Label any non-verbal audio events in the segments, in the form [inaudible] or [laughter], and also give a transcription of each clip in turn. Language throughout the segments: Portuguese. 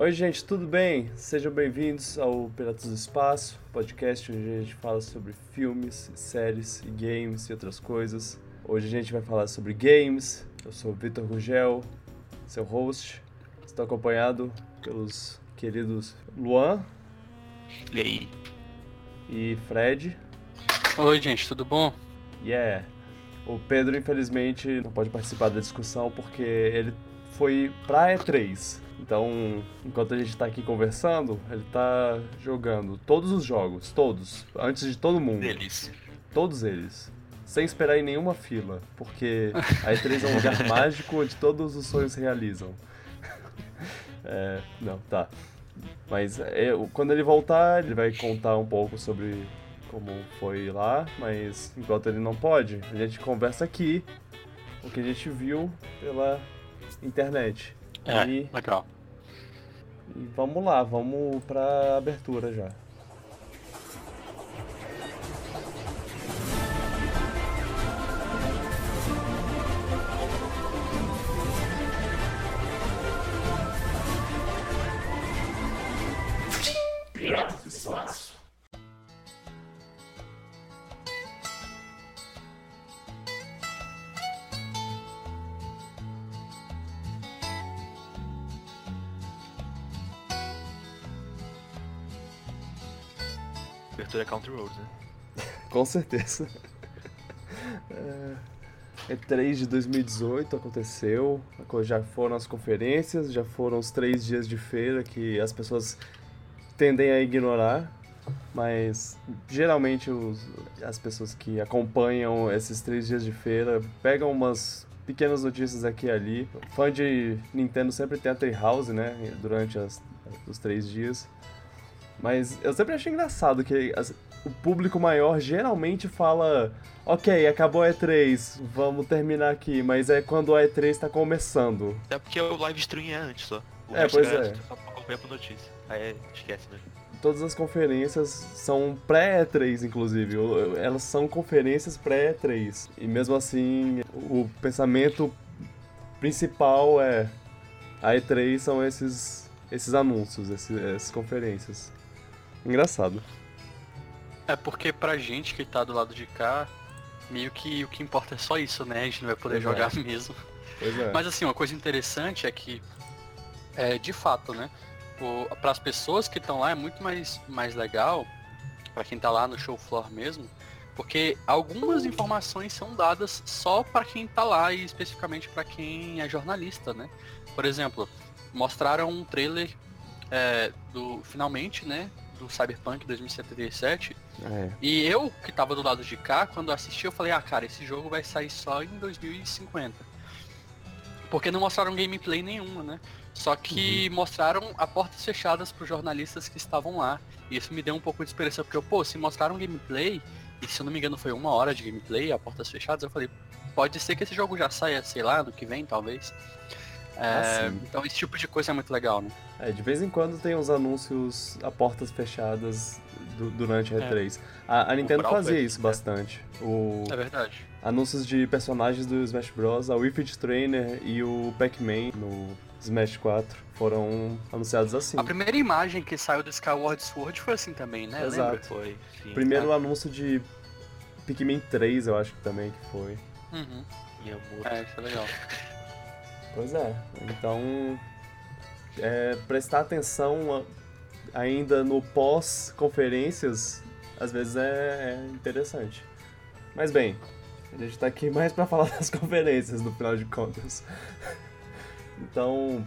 Oi, gente, tudo bem? Sejam bem-vindos ao Piratas do Espaço, podcast onde a gente fala sobre filmes, séries e games e outras coisas. Hoje a gente vai falar sobre games. Eu sou o Vitor Rugel, seu host. Estou acompanhado pelos queridos Luan. E aí? E Fred. Oi, gente, tudo bom? Yeah. O Pedro, infelizmente, não pode participar da discussão porque ele foi pra E3. Então, enquanto a gente tá aqui conversando, ele tá jogando todos os jogos, todos, antes de todo mundo. Delícia. Todos eles. Sem esperar em nenhuma fila, porque a E3 é um lugar [laughs] mágico onde todos os sonhos se realizam. [laughs] É, não, tá. Mas é, quando ele voltar, ele vai contar um pouco sobre como foi lá, mas enquanto ele não pode, a gente conversa aqui o que a gente viu pela internet. É, e, legal. E vamos lá, vamos pra abertura já. Abertura é Country Roads, né? [laughs] Com certeza. É, E3 de 2018 aconteceu, já foram as conferências, já foram os três dias de feira que as pessoas tendem a ignorar, mas geralmente os, as pessoas que acompanham esses três dias de feira pegam umas pequenas notícias aqui e ali. Fã de Nintendo sempre tem a Treehouse, né, durante as, os três dias. Mas eu sempre achei engraçado que o público maior geralmente fala: Ok, acabou a E3, vamos terminar aqui, mas é quando a E3 está começando. É porque o live stream é antes só. O é, pois é. Só acompanha por notícia. Aí esquece mesmo. Todas as conferências são pré-E3, inclusive. Elas são conferências pré-E3. E mesmo assim, o pensamento principal é: a E3 são esses, esses anúncios, esses, essas conferências. Engraçado. É porque pra gente que tá do lado de cá, meio que o que importa é só isso, né? A gente não vai poder pois jogar é. [laughs] mesmo. É. Mas assim, uma coisa interessante é que, é, de fato, né? Para as pessoas que estão lá é muito mais, mais legal, para quem tá lá no show floor mesmo, porque algumas informações são dadas só para quem tá lá e especificamente para quem é jornalista, né? Por exemplo, mostraram um trailer é, do finalmente, né, do Cyberpunk 2077. É. E eu, que tava do lado de cá, quando assisti, eu falei, ah, cara, esse jogo vai sair só em 2050. Porque não mostraram gameplay nenhuma, né? Só que uhum. mostraram a portas fechadas para os jornalistas que estavam lá. E isso me deu um pouco de esperança, porque, eu, pô, se mostraram gameplay, e se eu não me engano foi uma hora de gameplay, a portas fechadas, eu falei, pode ser que esse jogo já saia, sei lá, no que vem, talvez. É, ah, então esse tipo de coisa é muito legal, né? É, de vez em quando tem uns anúncios a portas fechadas do, durante a E3. É. A, a, Nintendo fazia isso bastante. O... É verdade. Anúncios de personagens do Smash Bros. A Wii Fit Trainer e o Pac-Man no Smash 4 foram anunciados assim. A primeira imagem que saiu do Skyward Sword foi assim também, né? Exato. Foi. Sim, Primeiro é. anúncio de Pikmin 3, eu acho que também que foi. Uhum. É, isso é legal. [laughs] Pois é. Então, é, prestar atenção ainda no pós-conferências, às vezes é, é, interessante. Mas bem, a gente está aqui [laughs] mais para falar das conferências, no final de contas. [laughs] Então,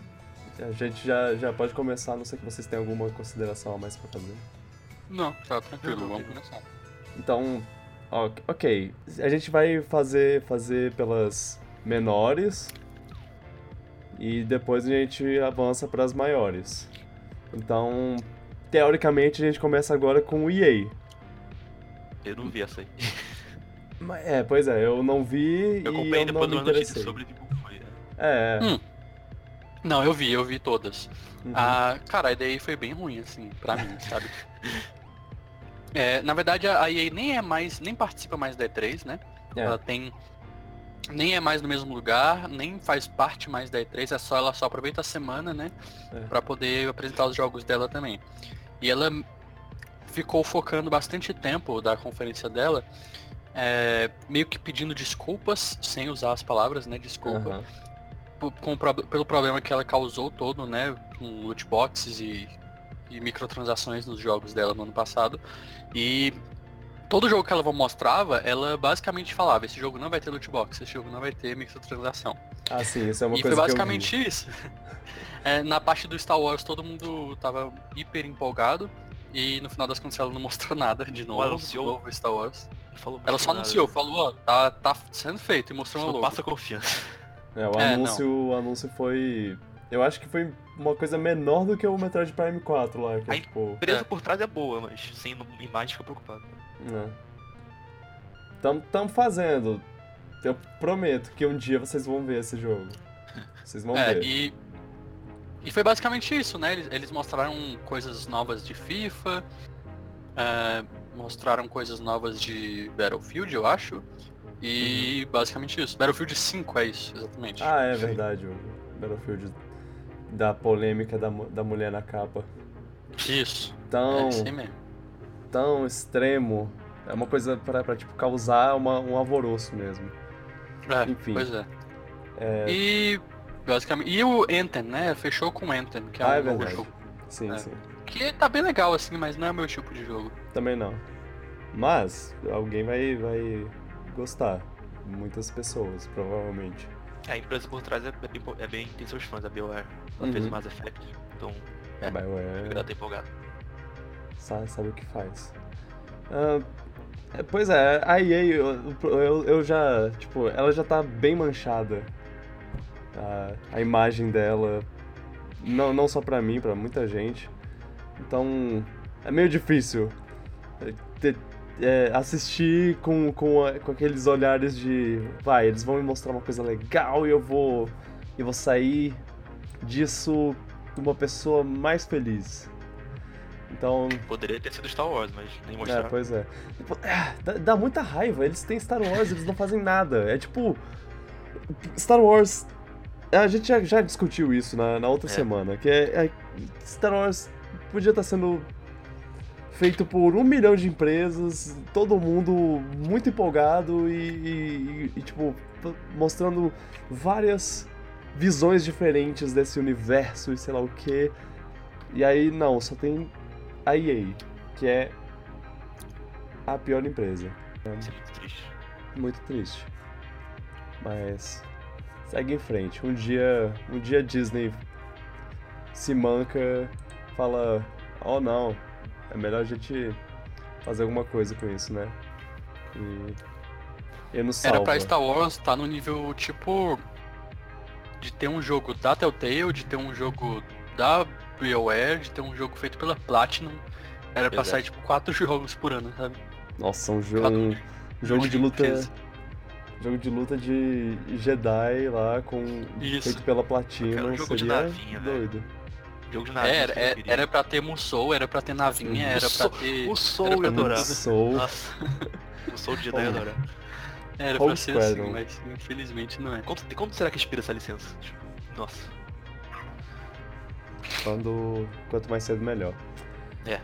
a gente já, já pode começar, não sei que vocês têm alguma consideração a mais para fazer. Não, tá tranquilo, vamos começar. Então, ok, a gente vai fazer, fazer pelas menores, e depois a gente avança para as maiores. Então, teoricamente, a gente começa agora com o EA. Eu não vi essa aí. [laughs] É, pois é, eu não vi eu e eu não me interessei. Sobre como foi. Né? É. Hum. Não, eu vi, eu vi todas. Uhum. Ah, cara, a ideia foi bem ruim, assim, pra mim, sabe? [laughs] É, na verdade, a EA nem é mais, nem participa mais da E3, né? É. Ela tem nem é mais no mesmo lugar, nem faz parte mais da E3, é só ela só aproveita a semana, né, É. Pra poder apresentar os jogos dela também. E ela ficou focando bastante tempo da conferência dela, é, meio que pedindo desculpas, sem usar as palavras, né, desculpa, po- com pelo problema que ela causou todo, né, com loot boxes e, e microtransações nos jogos dela no ano passado. E todo jogo que ela mostrava, ela basicamente falava, esse jogo não vai ter loot box, esse jogo não vai ter microtransação. Ah, sim, isso é uma e coisa foi que eu vi. basicamente isso. [laughs] É, na parte do Star Wars todo mundo tava hiper empolgado. E no final das contas ela não mostrou [laughs] nada de novo, anunciou. do novo Star Wars. Ela só nada. anunciou, falou, ó, tá, tá sendo feito e mostrou uma Só logo. passa confiança. É, o É, anúncio, o anúncio foi. Eu acho que foi uma coisa menor do que o Metroid Prime 4 lá, que é Aí- tipo. A empresa por trás é boa, mas sem imagem fica preocupado. Né. Tam, tam fazendo. Eu prometo que um dia vocês vão ver esse jogo. [laughs] Vocês vão É, ver. e, e foi basicamente isso, né? Eles, eles mostraram coisas novas de FIFA, é, mostraram coisas novas de Battlefield, eu acho. E basicamente isso. Battlefield 5 é isso, exatamente. Uhum. Ah, é verdade, o Battlefield da polêmica da, da mulher na capa. Isso. Tão, É aí mesmo. tão extremo. É uma coisa pra, pra tipo, causar uma, um alvoroço mesmo. É, Enfim. Pois é. E basicamente. E o Anthem, né? Fechou com o Anthem, que é Ah, é um novo verdade. jogo. Sim, É. sim. Que tá bem legal, assim, mas não é o meu tipo de jogo. Também não. Mas alguém vai, vai gostar. Muitas pessoas, provavelmente. A empresa por trás é bem, é bem tem seus fãs, a BioWare. Ela Uhum. fez Mass Effect, então É. BioWare ela tá empolgada. sabe, sabe o que faz. É, pois é, a EA, eu, eu, eu já, tipo, ela já tá bem manchada. A, a imagem dela, não, não só pra mim, pra muita gente. Então, é meio difícil é, ter- é, assistir com, com, a- com aqueles olhares de, vai, eles vão me mostrar uma coisa legal e eu vou, eu vou sair disso uma pessoa mais feliz. Então, Poderia ter sido Star Wars, mas nem é, mostraram. pois é. Tipo, é, dá, dá muita raiva. Eles têm Star Wars, eles não fazem nada. É tipo. Star Wars. A gente já, já discutiu isso na, na outra É. semana. Que é, é- Star Wars podia estar sendo feito por um milhão de empresas, todo mundo muito empolgado e, e- e, tipo, p- mostrando várias visões diferentes desse universo e sei lá o que. E aí, não, só tem a EA, que é a pior empresa. Isso é muito triste. Muito triste. Mas segue em frente. Um dia, um dia a Disney se manca, fala, oh não, é melhor a gente fazer alguma coisa com isso, né? E e nos salva. Era pra Star Wars tá no nível tipo. De ter um jogo da Telltale, de ter um jogo da BioWare, de ter um jogo feito pela Platinum. Era pra sair tipo quatro [laughs] jogos por ano, sabe? Nossa, um jogo, um jogo de de luta, empresa. jogo de luta de Jedi lá com Isso. feito pela Platinum, Cara, um jogo de seria navinha, velho. doido. Jogo de nada. Era, era, era pra ter Musou, era pra ter navinha, era pra ter. O Soul [laughs] [laughs] eu adorava. Soul. Nossa. O Soul de Jedi eu adorava. Era Rogue pra ser assim, Squadron. mas infelizmente não é. Quanto, quanto será que expira essa licença? Nossa. Quando, quanto mais cedo, melhor. É.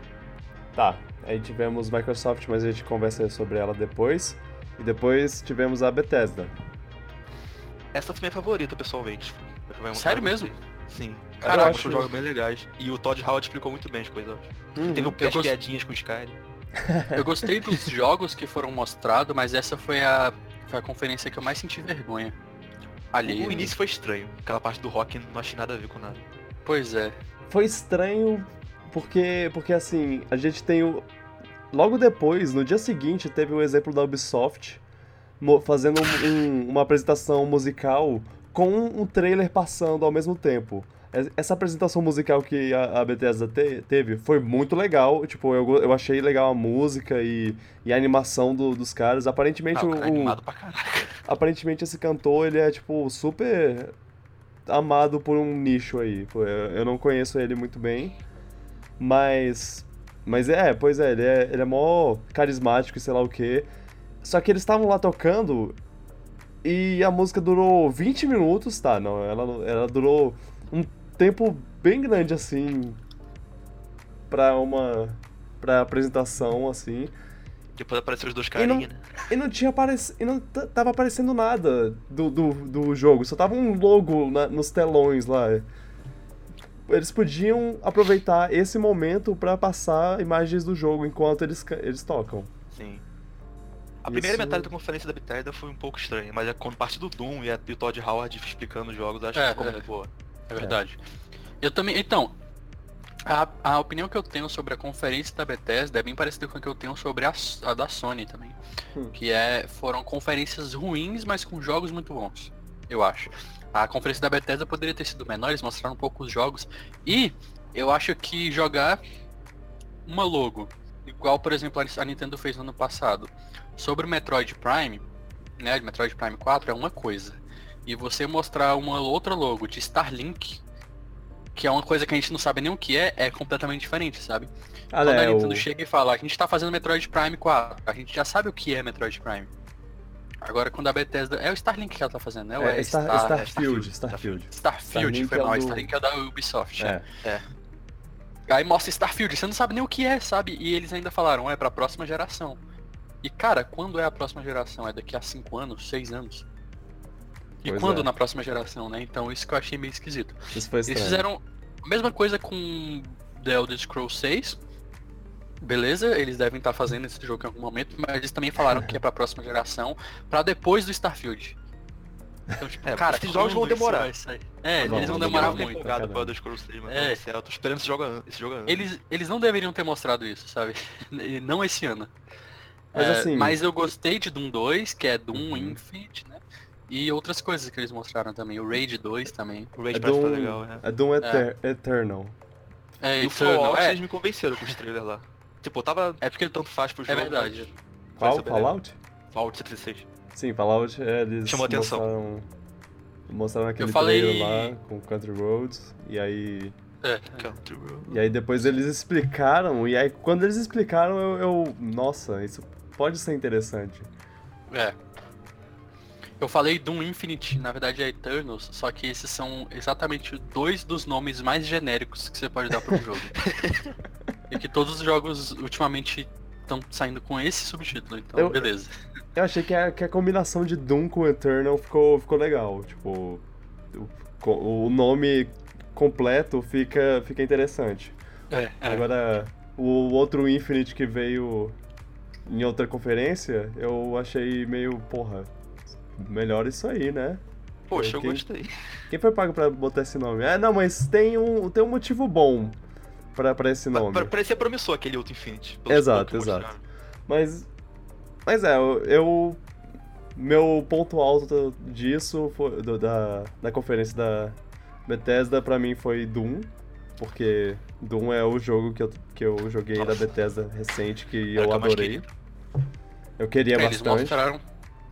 Tá, aí tivemos Microsoft, mas a gente conversa sobre ela depois. E depois tivemos a Bethesda. Essa foi minha favorita, pessoalmente. Sério mesmo? Sim. Cara, Cara, eu eu acho- acho jogos bem legais. E o Todd Howard explicou muito bem as coisas. Uhum. Teve um Eu gost- piadinhas com o Skyrim. Eu gostei dos jogos que foram mostrados, mas essa foi a, foi a conferência que eu mais senti vergonha. Ali. O início foi estranho. Aquela parte do rock não achei nada a ver com nada. Pois é. Foi estranho porque, porque assim, a gente tem o. Logo depois, no dia seguinte, teve o exemplo da Ubisoft fazendo um- um- uma apresentação musical com um trailer passando ao mesmo tempo. Es- Essa apresentação musical que a, a Bethesda te- teve foi muito legal. Tipo, eu, eu achei legal a música e, e a animação do- dos caras. Aparentemente, Ah, o, cara é o- [laughs] aparentemente esse cantor, ele é, tipo, super amado por um nicho aí. Eu não conheço ele muito bem, mas... Mas é, pois é, ele é, ele é mó carismático e sei lá o quê. Só que eles estavam lá tocando E a música durou 20 minutos, tá? Não, ela, ela durou tempo bem grande, assim, pra uma. pra apresentação, assim. Depois apareceram os dois E não, carinhas, né? e não tinha aparec... e não tava aparecendo nada do, do, do jogo, só tava um logo na- nos telões lá. Eles podiam aproveitar esse momento pra passar imagens do jogo enquanto eles, eles tocam. Sim. A primeira Isso- metade da conferência da Bethesda foi um pouco estranha, mas é quando parte do Doom e, a, e o Todd Howard explicando os jogos, acho É, que ficou é. muito boa. É verdade. Eu também. Então, a, a opinião que eu tenho sobre a conferência da Bethesda é bem parecida com a que eu tenho sobre a, a da Sony também. Hum. Que é. Foram conferências ruins, mas com jogos muito bons. Eu acho. A conferência da Bethesda poderia ter sido menor, eles mostraram um pouco os jogos. E eu acho que jogar uma logo, igual por exemplo a Nintendo fez no ano passado, sobre o Metroid Prime, né, Metroid Prime 4 é uma coisa. E você mostrar uma outra logo de Starlink, que é uma coisa que a gente não sabe nem o que é, é completamente diferente, sabe? Ah, Quando a né, o... Nintendo chega e fala, a gente tá fazendo Metroid Prime 4, a gente já sabe o que é Metroid Prime. Agora quando a Bethesda. É o Starlink que ela tá fazendo, né? Ou é, é Star- Star- Starfield, Starfield, Starfield. Starfield, Starlink foi é mal. do- Starlink é da Ubisoft. É. É. Aí mostra Starfield, você não sabe nem o que é, sabe? E eles ainda falaram, é pra próxima geração. E cara, quando é a próxima geração? É daqui a 5 anos, 6 anos? E Pois quando é. na próxima geração, né? Então isso que eu achei meio esquisito. Isso foi Eles fizeram a mesma coisa com The Elder Scrolls 6. Beleza, eles devem estar fazendo esse jogo em algum momento, mas eles também falaram que é pra próxima geração, pra depois do Starfield. Então, tipo, É, cara, esses jogos vão demorar. É, Vão, eles vão vão demorar muito. Elder Scrolls 6, mas É. é. céu, eu tô esperando esse jogo, esse jogo antes. Eles, eles não deveriam ter mostrado isso, sabe? [laughs] E não esse ano. Mas É, assim- mas eu gostei de Doom 2, que é Doom Uhum. Infinite, né? E outras coisas que eles mostraram também. O Raid 2 também. O Rage É parece Doom, tá legal, né? é Doom Eter- Eternal. É, E o Eternal, Fallout, é, eles me convenceram com os trailers lá. Tipo, eu tava é porque tanto faz pro é jogo. verdade. mas Qual? Fallout? Fallout 76. Sim, Fallout, é, eles Chamou atenção. mostraram, mostraram aquele Eu falei- trailer lá com Country Roads, e aí, É, e aí depois eles explicaram, e aí quando eles explicaram eu, eu- nossa, isso pode ser interessante. É. Eu falei Doom Infinite, na verdade é Eternals, só que esses são exatamente dois dos nomes mais genéricos que você pode dar para um jogo. [laughs] e que todos os jogos ultimamente estão saindo com esse subtítulo, então Eu- beleza. Eu achei que a, que a combinação de Doom com Eternal ficou, ficou legal, tipo, o, o nome completo fica, fica interessante. É, Agora, o outro Infinite que veio em outra conferência, eu achei meio, porra, melhor isso aí, né? Poxa, eu Quem- gostei. Quem foi pago pra botar esse nome? É, não, mas tem um, tem um motivo bom pra, pra esse nome. Pa- Parecia promissor aquele outro Infinity. Exato, exato. mostraram. Mas, mas é, eu, eu- meu ponto alto disso, foi, do- da, da conferência da Bethesda, pra mim foi Doom, porque Doom é o jogo que eu, que eu joguei da Nossa. Bethesda recente, que Era eu que eu adorei. Eu queria É, eles bastante. mostraram.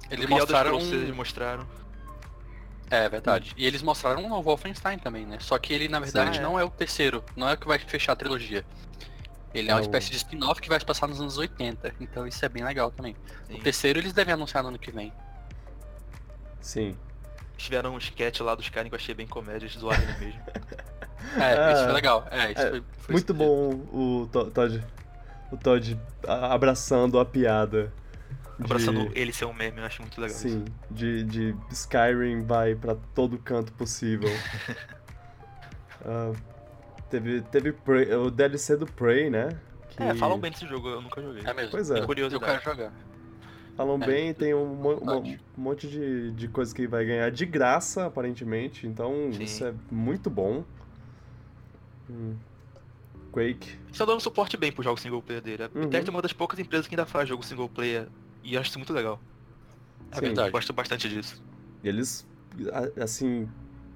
Eles mostraram. Scrolls 6, eles mostraram. É verdade. E eles mostraram um novo Wolfenstein também, né? Só que ele na verdade Sim. não é o terceiro, não é o que vai fechar a trilogia. Ele é, É uma o- espécie de spin-off que vai se passar nos anos 80, então isso é bem legal também. Sim. O terceiro eles devem anunciar no ano que vem. Sim. Tiveram um sketch lá dos caras que eu achei bem comédia, eles zoaram ele mesmo. [laughs] É, Ah, isso foi legal. É, isso é, foi, foi Muito bom o To- Todd, o Todd abraçando a piada. De- Abraçando ele ser um meme, eu acho muito legal. isso. Sim, de, de Skyrim vai pra todo canto possível. [laughs] Ah, teve teve Prey- o DLC do Prey, né? Que É, falam bem desse jogo, eu nunca joguei. É mesmo. Pois é. Tenho Eu curiosidade. quero jogar. Falam É, bem, tem um, mo- verdade. monte de, de coisa que vai ganhar de graça, aparentemente. Então Sim. isso é muito bom. Hum. Quake. Estão dando suporte bem pro jogo single player dele. A Uhum. Bethesda é uma das poucas empresas que ainda faz jogo single player e eu acho isso muito legal. É Sim. verdade. Eu gosto bastante disso. Eles, assim,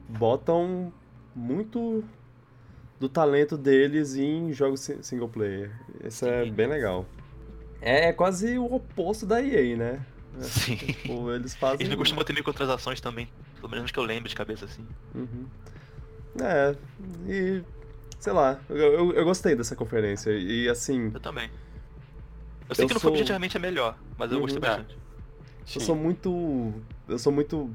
botam muito do talento deles em jogos si- single player. Isso é Sim. bem legal. É quase o oposto da EA, né? Sim. Tipo, [laughs] eles fazem. Eles não costumam ter microtransações também, pelo menos que eu lembro de cabeça assim. Uhum. É, e. Sei lá, eu, eu, eu gostei dessa conferência. E assim, Eu também. Eu sei Eu que não sou- foi objetivamente a melhor, mas eu Uhum. gostei É. bastante. Eu sou muito. Eu sou muito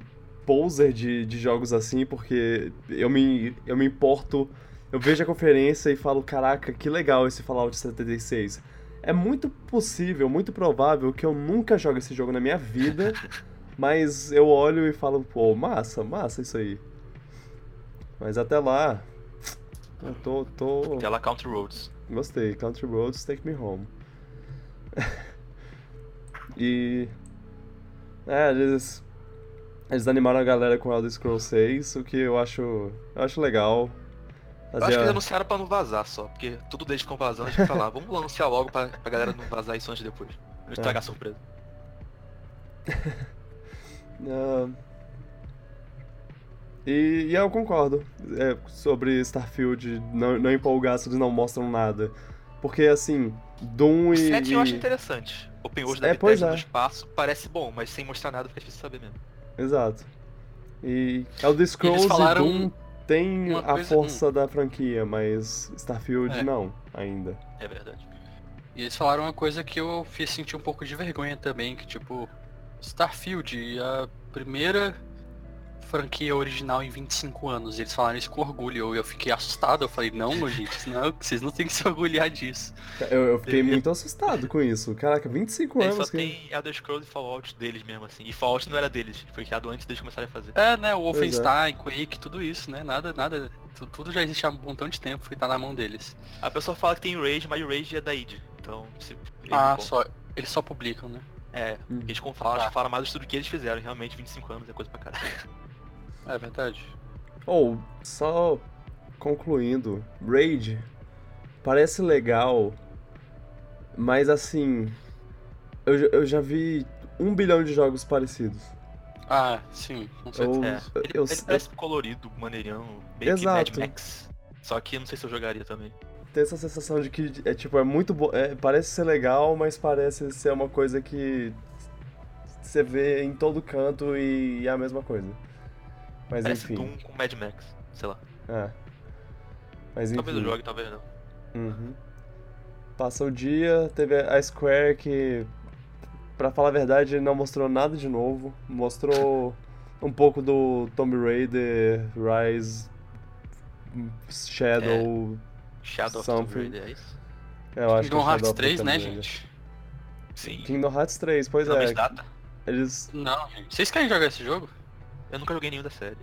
poser de, de jogos assim, porque eu me, eu me importo. Eu vejo a conferência e falo, caraca, que legal esse Fallout 76. É muito possível, muito provável que eu nunca jogue esse jogo na minha vida, [laughs] mas eu olho e falo, pô, massa, massa isso aí. Mas até lá, eu tô. tô... Até lá Country Roads. Gostei, Country Roads Take Me Home. [laughs] e. É, eles. Eles animaram a galera com Elder Scrolls 6, o que eu acho. Eu acho legal. Eu acho que eles anunciaram pra não vazar só, porque tudo desde ficam vazando, a gente falar, vamos anunciar logo pra, pra galera não vazar isso antes de depois. Não estragar É. a surpresa. [laughs] Ah, e, e eu concordo é, sobre Starfield não, não empolgar se eles não mostram nada. Porque assim, Doom O e. 7 eu acho interessante. Open World É, da pois Bethesda é. no espaço parece bom, mas sem mostrar nada fica difícil saber mesmo. Exato. E Elder Scrolls e Doom tem a força da franquia, mas Starfield É. não, ainda. É verdade. E eles falaram uma coisa que eu fiz sentir um pouco de vergonha também, que tipo, Starfield, a primeira franquia original em 25 anos. Eles falaram isso com orgulho. Eu fiquei assustado. Eu falei, não, gente, não, vocês não tem que se orgulhar disso. Eu, eu fiquei Devia- muito assustado com isso. Caraca, 25 Eles só anos que. tem Elder Scrolls e Fallout deles mesmo, assim. E Fallout não era deles, foi criado antes deles começarem a fazer. É, né, o é. Wolfenstein, Quake, tudo isso, né? Nada, nada. tu- Tudo já existe há um montão de tempo e tá na mão deles. A pessoa fala que tem Rage, mas o Rage é da id. Então, se eles Ah, só. Eles só publicam, né? É, Hum. eles falam, acho Tá. que fala mais do estudo que eles fizeram. Realmente, 25 anos é coisa pra caralho. [laughs] É verdade. Ou, só concluindo, Raid parece legal, mas assim, eu, já- eu já vi um bilhão de jogos parecidos. Ah, sim, com certeza. Eu, É. Ele, eu, ele parece colorido, maneirão, bem Exato. que Mad Max. Só que eu não sei se eu jogaria também. tenho essa sensação de que é tipo, é muito bom, é, parece ser legal, mas parece ser uma coisa que você vê em todo canto e é a mesma coisa. Mas Parece enfim, Doom com Mad Max, sei lá. é. Mas enfim. Talvez eu jogue, talvez não. Uhum. Passa o dia, teve a Square que, pra falar a verdade, não mostrou nada de novo. Mostrou um pouco do Tomb Raider, Rise, Shadow. Shadow of Something. Tomb Raider, é isso? Eu acho que é Kingdom Hearts Shadow of the 3, Tomb né, gente? Sim. Kingdom Hearts 3, pois Não, é. mas data. Eles. Não, gente. Vocês querem jogar esse jogo? Eu nunca joguei nenhum da série.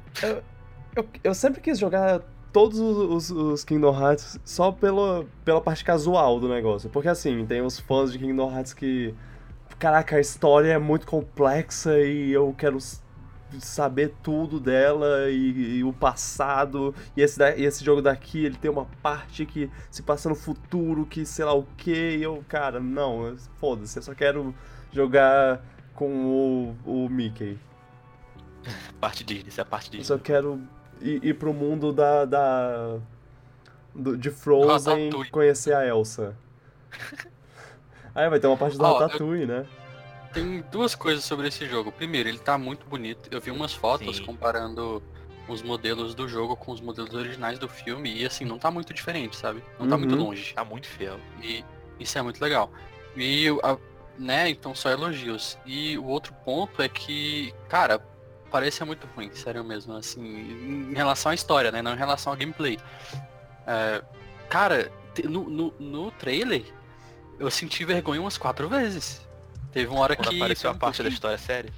Eu, eu sempre quis jogar todos os, os- Kingdom Hearts só pela, pela parte casual do negócio. Porque assim, tem os fãs de Kingdom Hearts que. Caraca, a história é muito complexa e eu quero saber tudo dela e, e o passado. E esse, e esse jogo daqui, ele tem uma parte que se passa no futuro, que sei lá o que. E eu, cara, não, eu- foda-se, eu só quero jogar com o, o Mickey. [laughs] Parte Disney, isso é a parte Eu Disney. só quero ir, ir pro mundo da. da do- de Frozen conhecer a Elsa. [laughs] Ah, vai ter uma parte do eu- Ratatouille, né? Tem duas coisas sobre esse jogo. Primeiro, ele tá muito bonito. Eu vi umas fotos Sim. comparando os modelos do jogo com os modelos originais do filme e assim, não tá muito diferente, sabe? Não tá muito Uhum. longe. Tá muito fiel. E isso é muito legal. E, a- né, então só elogios. E o outro ponto é que, cara, parece muito ruim, sério mesmo, assim, em relação à história, né, não em relação ao gameplay. É, cara, no, no, no trailer, eu senti vergonha umas quatro vezes. Teve uma hora Quando que... apareceu a parte da história séria.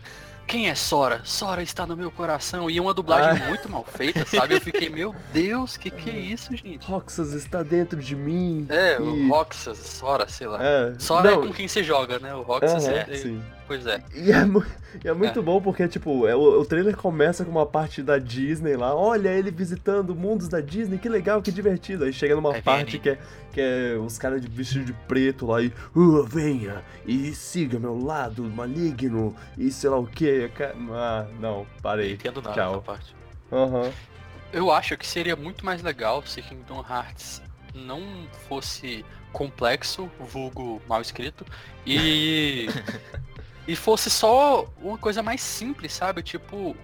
Quem é Sora? Sora está no meu coração. E é uma dublagem Ah. muito mal feita, sabe? Eu fiquei, meu Deus, que que é isso, gente? Roxas está dentro de mim. É, e... o Roxas, Sora, sei lá. É, Sora é não, com quem você joga, né? O Roxas é, sim. Pois é. E é, mu- e é muito bom porque, tipo, é, o, o trailer começa com uma parte da Disney lá. Olha ele visitando mundos da Disney, que legal, que divertido. Aí chega numa parte que é, que é os caras de vestido de preto lá e. "Uh, venha e siga meu lado maligno e sei lá o que. Ah, não, Não parei. entendo nada Tchau. parte. Aham. Eu acho que seria muito mais legal se Kingdom Hearts não fosse complexo, vulgo mal escrito, e. [laughs] e fosse só uma coisa mais simples, sabe? Tipo,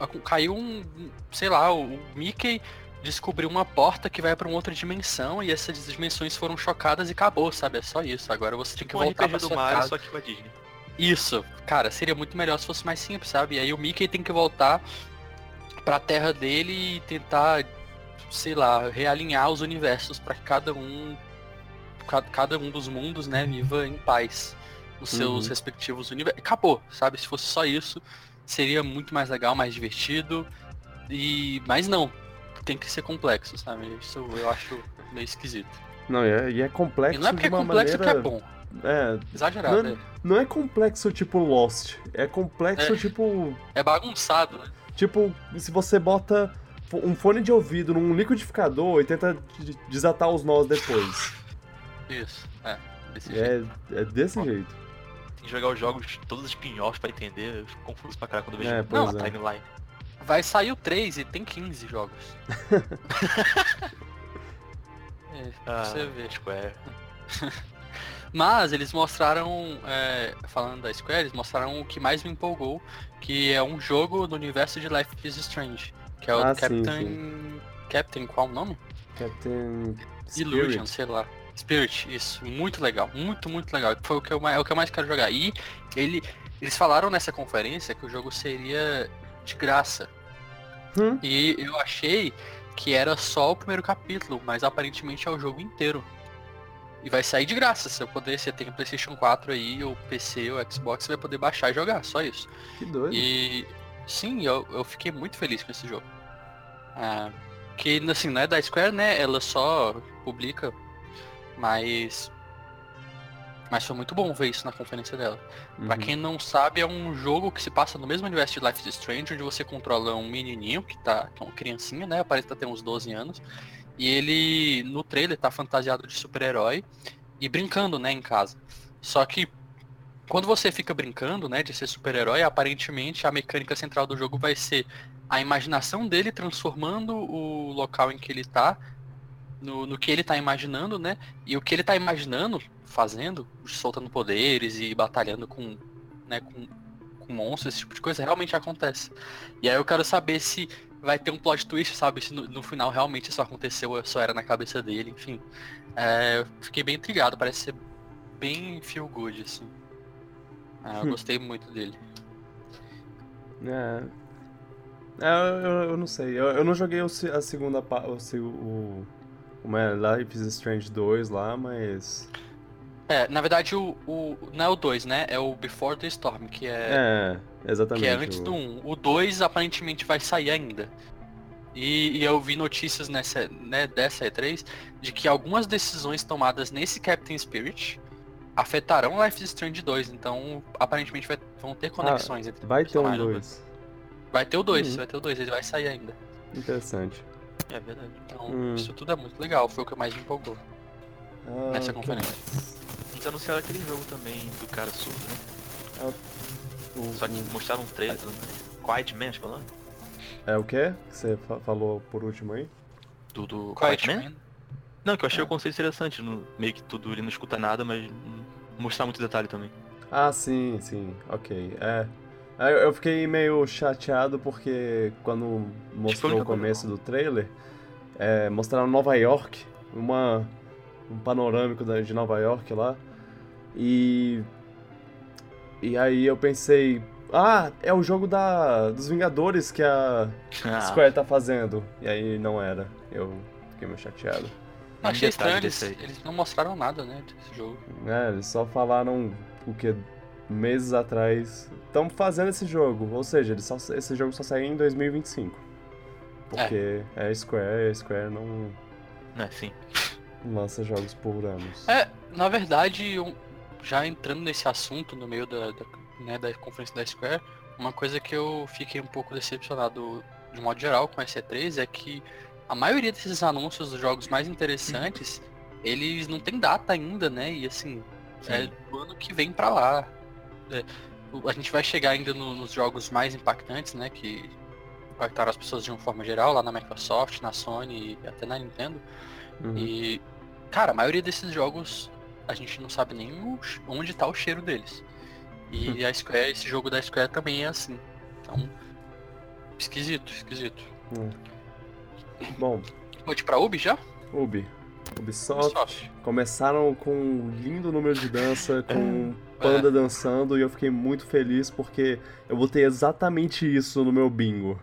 a- caiu um. sei lá, o Mickey descobriu uma porta que vai pra uma outra dimensão e essas dimensões foram chocadas e acabou, sabe? É só isso. Agora você tem que Tipo um voltar do sua Mario, casa. só que com a Disney. Isso, cara, seria muito melhor se fosse mais simples, sabe? E aí o Mickey tem que voltar pra terra dele e tentar, sei lá, realinhar os universos para que cada um cada um dos mundos, né, viva em paz nos seus uhum. respectivos universos. Acabou, sabe? Se fosse só isso, seria muito mais legal, mais divertido. E mas não, tem que ser complexo, sabe? Isso eu acho meio esquisito. Não, e é, e é complexo. E não é porque é complexo maneira... que é bom. É. Exagerado, não, é. não é complexo tipo Lost. É complexo é. tipo. É bagunçado, né? Tipo, se você bota um fone de ouvido num liquidificador e tenta desatar os nós depois. Isso, é. Desse é, jeito. é desse jeito. Tem que jogar os jogos, todos os spin-offs pra entender. Eu fico confuso pra caralho quando eu vejo é, não, a timeline. Vai sair o 3 e tem 15 jogos. [laughs] é, ah, você vê. Square. [laughs] Mas eles mostraram, é, falando da Square, eles mostraram o que mais me empolgou, que é um jogo do universo de Life is Strange, que é o ah, Captain... Sim, sim. Captain, qual o nome? Captain... Illusion, sei lá. Spirit, isso, muito legal, muito, muito legal. Foi o que eu mais, é o que eu mais quero jogar. E ele, eles falaram nessa conferência que o jogo seria de graça. Hum? E eu achei que era só o primeiro capítulo, mas aparentemente é o jogo inteiro. E vai sair de graça. Se eu poder, você tem o Playstation 4 aí, ou PC, ou Xbox, você vai poder baixar e jogar, só isso. Que doido. E sim, eu, eu fiquei muito feliz com esse jogo. Ah, que assim, não é da Square, né? Ela só publica, mas. Mas foi muito bom ver isso na conferência dela. Uhum. Pra quem não sabe, é um jogo que se passa no mesmo universo de Life is Strange, onde você controla um menininho que tá. que é uma criancinha, né? Parece que tá ter uns 12 anos. E ele, no trailer, tá fantasiado de super-herói e brincando, né, em casa. Só que quando você fica brincando, né, de ser super-herói, aparentemente a mecânica central do jogo vai ser a imaginação dele transformando o local em que ele tá no, no que ele tá imaginando, né? E o que ele tá imaginando, fazendo, soltando poderes e batalhando com, né, com, com monstros, esse tipo de coisa, realmente acontece. E aí eu quero saber se vai ter um plot twist, sabe? Se no, no final realmente isso aconteceu, só era na cabeça dele, enfim. É, fiquei bem intrigado, parece ser bem feel good, assim. É, eu hum. gostei muito dele. É. é eu, eu, não sei. Eu, eu não joguei o, a segunda parte. O, o, o é, Life is Strange 2 lá, mas. É, na verdade o, o não é o 2, né? É o Before the Storm, que é. É, exatamente. Que é antes o... do 1. O 2 aparentemente vai sair ainda. E, e, eu vi notícias nessa, né, dessa E3 de que algumas decisões tomadas nesse Captain Spirit afetarão Life is Strange 2, então aparentemente vai, vão ter conexões ah, entre Vai ter um 2. Vai ter o 2, uhum. vai ter o 2, ele vai sair ainda. Interessante. É verdade. Então, hum. isso tudo é muito legal, foi o que mais me empolgou ah, nessa conferência. Eles anunciaram aquele jogo também do cara surdo, né? Ah, o, Só que mostraram um trailer, né? Quiet Man, acho que é o nome? É o que? Você fa falou por último aí? Do, do Quiet, Quiet Man? Man? Não, que eu achei é. o conceito interessante, no, meio que tudo ele não escuta nada, mas mostrar muito detalhe também. Ah, sim, sim, ok. É. Eu fiquei meio chateado porque quando mostrou o começo do trailer, é, mostraram Nova York, uma, um panorâmico de Nova York lá. E. E aí eu pensei, ah, é o jogo da, dos Vingadores que a ah. Square tá fazendo. E aí não era. Eu fiquei meio chateado. Achei estranho, eles, eles não mostraram nada, né, desse jogo. É, eles só falaram o que meses atrás. Estamos fazendo esse jogo, ou seja, só, esse jogo só sai em 2025. Porque é, é Square, a Square não. É, sim. Lança jogos por anos. É, na verdade, já entrando nesse assunto no meio da, da, né, da conferência da Square, uma coisa que eu fiquei um pouco decepcionado de modo geral com a E3 é que a maioria desses anúncios dos jogos mais interessantes, eles não tem data ainda, né? E assim, Sim. é do ano que vem para lá. É, a gente vai chegar ainda no, nos jogos mais impactantes, né? Que impactaram as pessoas de uma forma geral, lá na Microsoft, na Sony e até na Nintendo. Uhum. E, cara, a maioria desses jogos a gente não sabe nem o, onde tá o cheiro deles. E uhum. a Square, esse jogo da Square também é assim. Então, esquisito, esquisito. Uhum. Bom. Pode pra Ubi já? Ubi. Ubisoft, Ubisoft. começaram com um lindo número de dança, com [laughs] panda dançando, e eu fiquei muito feliz porque eu botei exatamente isso no meu bingo.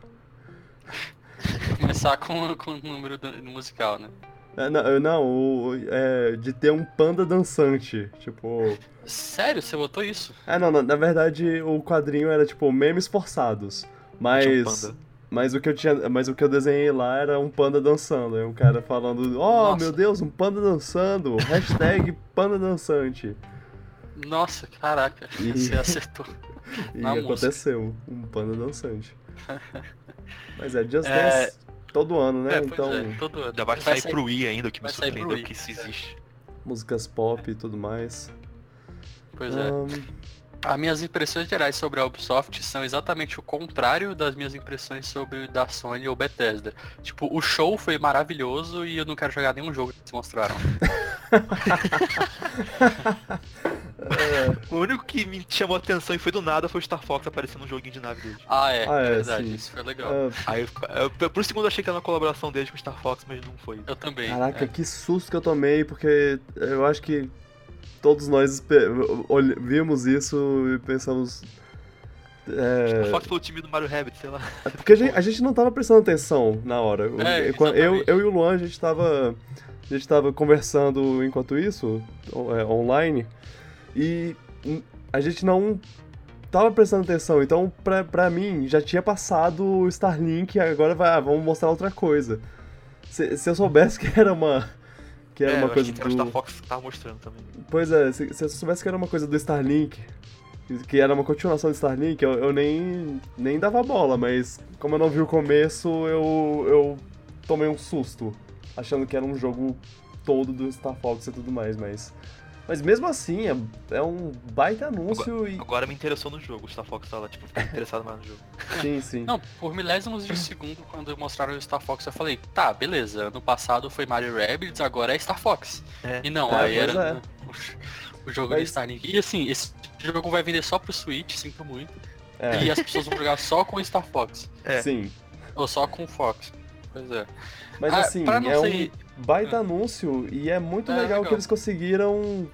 Começar com, com o número do- musical, né? É, não, não o- é, de ter um panda dançante, tipo... Sério, você botou isso? Ah, não, na, na verdade o quadrinho era tipo memes forçados, um mas... Mas o que eu tinha, mas o que eu desenhei lá era um panda dançando, é um cara falando, oh Nossa. meu Deus, um panda dançando, hashtag panda dançante. Nossa, caraca, E- [laughs] você acertou. [laughs] E Na música. aconteceu, um panda dançante. [laughs] Mas é Just É. Dance todo ano, né? É, pois então, é, todo ano. Ainda vai, sair, pro Wii ainda, o que me vai sair surpreendeu que isso existe. músicas pop e tudo mais. Pois é. Ahn, As minhas impressões gerais sobre a Ubisoft são exatamente o contrário das minhas impressões sobre da Sony ou Bethesda. Tipo, o show foi maravilhoso e eu não quero jogar nenhum jogo que eles mostraram. O único que me chamou a atenção e foi do nada foi o Star Fox aparecendo no joguinho de nave dele. Ah, é, Ah, é, verdade, sim. isso foi legal. ah, Aí, eu, eu, por um segundo eu achei que era uma colaboração deles com o Star Fox, mas não foi. Eu também. caraca, é. que susto que eu tomei, porque eu acho que todos nós vimos isso e pensamos. Star É, Fox foi o time do Mario Rabbit, sei lá. porque a gente, a gente não tava prestando atenção na hora. É, eu, exatamente. eu e o Luan, a gente tava. A gente tava conversando enquanto isso, é, online, e a gente não tava prestando atenção. Então, pra, pra mim, já tinha passado o Starlink, agora vai, ah, vamos mostrar outra coisa. Se, se eu soubesse que era uma. Que era é, uma coisa que do. Fox que tava mostrando também. Pois é, se, se eu soubesse que era uma coisa do Starlink, que era uma continuação do Starlink, eu, eu nem, nem dava bola, mas como eu não vi o começo, eu, eu tomei um susto, achando que era um jogo todo do Star Fox e tudo mais, mas. Mas mesmo assim, é, é um baita anúncio e. Agora me interessou no jogo, o Star Fox tava, tipo, fiquei interessado mais no jogo. [laughs] Sim, sim. Não, por milésimos de segundo, quando mostraram o Star Fox, eu falei, tá, beleza, ano passado foi Mario Rabbids, agora é Star Fox. É. E não, É, aí era é. o, o jogo Mas- de Starlink. E assim, esse jogo vai vender só pro Switch, sinto muito. É, E as pessoas vão jogar só com Star Fox. É. sim. Ou só com Fox. Pois é. Mas Ah, assim, pra não é ser- um baita anúncio e é muito É, legal, legal. que eles conseguiram